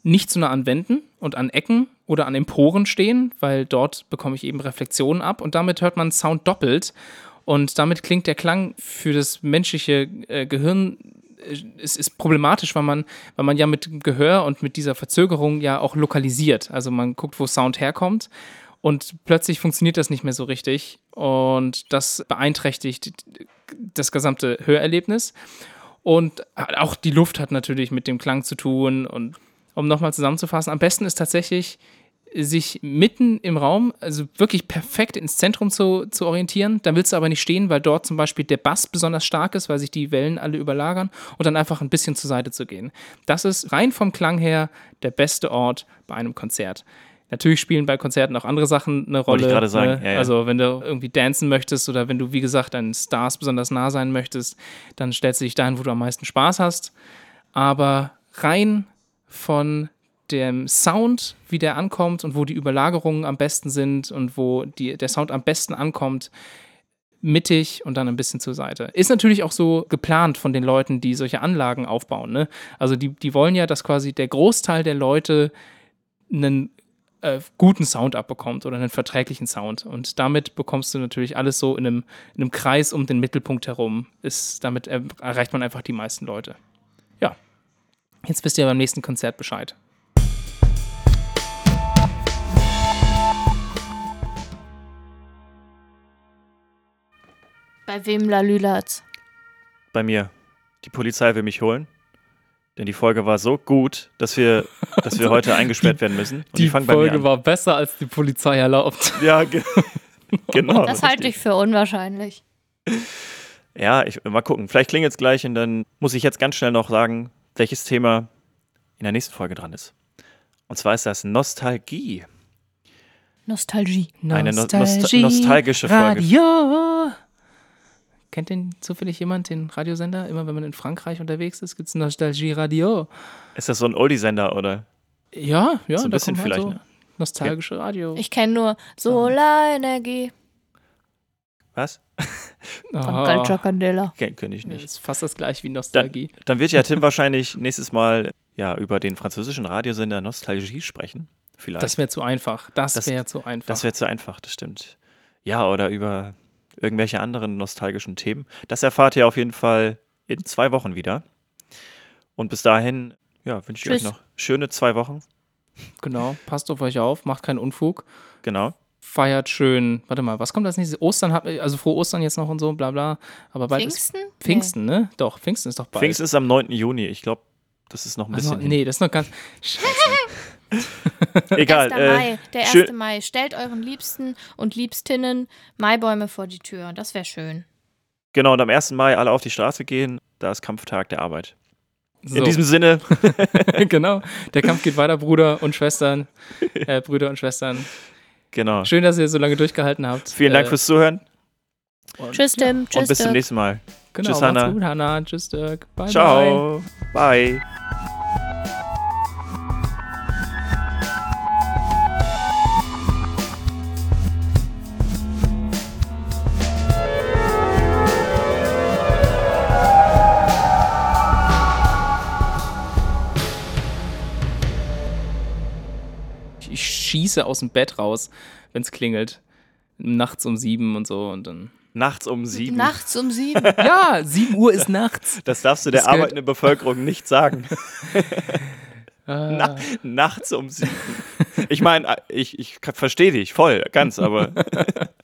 nicht zu nah an Wänden und an Ecken oder an Emporen stehen, weil dort bekomme ich eben Reflexionen ab und damit hört man Sound doppelt. Und damit klingt der Klang für das menschliche äh, Gehirn äh, es ist problematisch, weil man, weil man ja mit Gehör und mit dieser Verzögerung ja auch lokalisiert. Also man guckt, wo Sound herkommt und plötzlich funktioniert das nicht mehr so richtig und das beeinträchtigt das gesamte Hörerlebnis. Und auch die Luft hat natürlich mit dem Klang zu tun. Und um nochmal zusammenzufassen, am besten ist tatsächlich, sich mitten im Raum, also wirklich perfekt ins Zentrum zu, zu orientieren. Da willst du aber nicht stehen, weil dort zum Beispiel der Bass besonders stark ist, weil sich die Wellen alle überlagern und dann einfach ein bisschen zur Seite zu gehen. Das ist rein vom Klang her der beste Ort bei einem Konzert. Natürlich spielen bei Konzerten auch andere Sachen eine Rolle. Wollte ich gerade sagen, ne? ja, ja. Also wenn du irgendwie dancen möchtest oder wenn du, wie gesagt, deinen Stars besonders nah sein möchtest, dann stellst du dich dahin, wo du am meisten Spaß hast. Aber rein von dem Sound, wie der ankommt und wo die Überlagerungen am besten sind und wo die, der Sound am besten ankommt, mittig und dann ein bisschen zur Seite. Ist natürlich auch so geplant von den Leuten, die solche Anlagen aufbauen. Ne? Also die, die wollen ja, dass quasi der Großteil der Leute einen äh, guten Sound abbekommt oder einen verträglichen Sound. Und damit bekommst du natürlich alles so in einem, in einem Kreis um den Mittelpunkt herum. Ist, damit er, erreicht man einfach die meisten Leute. Ja. Jetzt wisst ihr beim nächsten Konzert Bescheid. Bei wem Lalülatz? Bei mir. Die Polizei will mich holen. Denn die Folge war so gut, dass wir, dass wir heute eingesperrt werden müssen. Und die, mir an. war besser, als die Polizei erlaubt. *laughs* Ja, ge *laughs* genau. Das halte ich für unwahrscheinlich. Ja, ich, mal gucken. Vielleicht klingt jetzt gleich und dann muss ich jetzt ganz schnell noch sagen, welches Thema in der nächsten Folge dran ist. Und zwar ist das Nostalgie. Nostalgie. Eine no nost nostalgische Folge. Radio. Kennt denn zufällig jemand den Radiosender? Immer wenn man in Frankreich unterwegs ist, gibt es Nostalgie Radio. Ist das so ein Oldie-Sender oder? Ja, ja, So ein da bisschen halt vielleicht, so ne? nostalgische Radio. Ich kenne nur Solarenergie Was? *laughs* von Ah, Culture Candela. Kenn, kenn ich das nicht. ist fast das gleiche wie Nostalgie. Dann wird ja Tim *laughs* wahrscheinlich nächstes Mal ja über den französischen Radiosender Nostalgie sprechen. Vielleicht. Das wäre zu einfach. Das, Das- wäre zu einfach. Das wäre zu einfach, das stimmt. Ja, oder über irgendwelche anderen nostalgischen Themen. Das erfahrt ihr auf jeden Fall in zwei Wochen wieder. Und bis dahin, ja, wünsche ich euch noch schöne zwei Wochen. genau. Passt auf euch auf, macht keinen Unfug. Genau. Feiert schön. Warte mal, was kommt als nächstes? Ostern hat, also frohe Ostern jetzt noch und so, bla bla. Aber bald Pfingsten? ist Pfingsten, ne? Doch, Pfingsten ist doch bald. Pfingsten ist am 9. Juni. Ich glaube, das ist noch ein Also, bisschen. hin. nee, das ist noch ganz. *laughs* Egal. 1. Äh, Mai, der 1. schön- Mai. Stellt euren Liebsten und Liebstinnen Maibäume vor die Tür. Das wäre schön. genau, und am 1. Mai alle auf die Straße gehen. Da ist Kampftag der Arbeit. So, In diesem Sinne, *laughs* genau. Der Kampf geht weiter, Bruder und Schwestern. Äh, Brüder und Schwestern. genau. Schön, dass ihr so lange durchgehalten habt. Vielen Dank Äh, fürs Zuhören und- Tschüss, Tim. Tschüss, und bis zum nächsten Mal. Genau, Tschüss, Hannah. gut, Hannah. Tschüss, Dirk. Bye, bye. Ciao. Bye. Ich, ich schieße aus dem Bett raus, wenn es klingelt. Nachts um sieben und so und dann. Nachts um sieben. Nachts um sieben. *laughs* Ja, sieben Uhr ist nachts. Das darfst du der Das arbeitenden Bevölkerung nicht sagen. Äh, *laughs* Na, nachts um sieben. Ich meine, ich, ich verstehe dich voll, ganz, aber *laughs*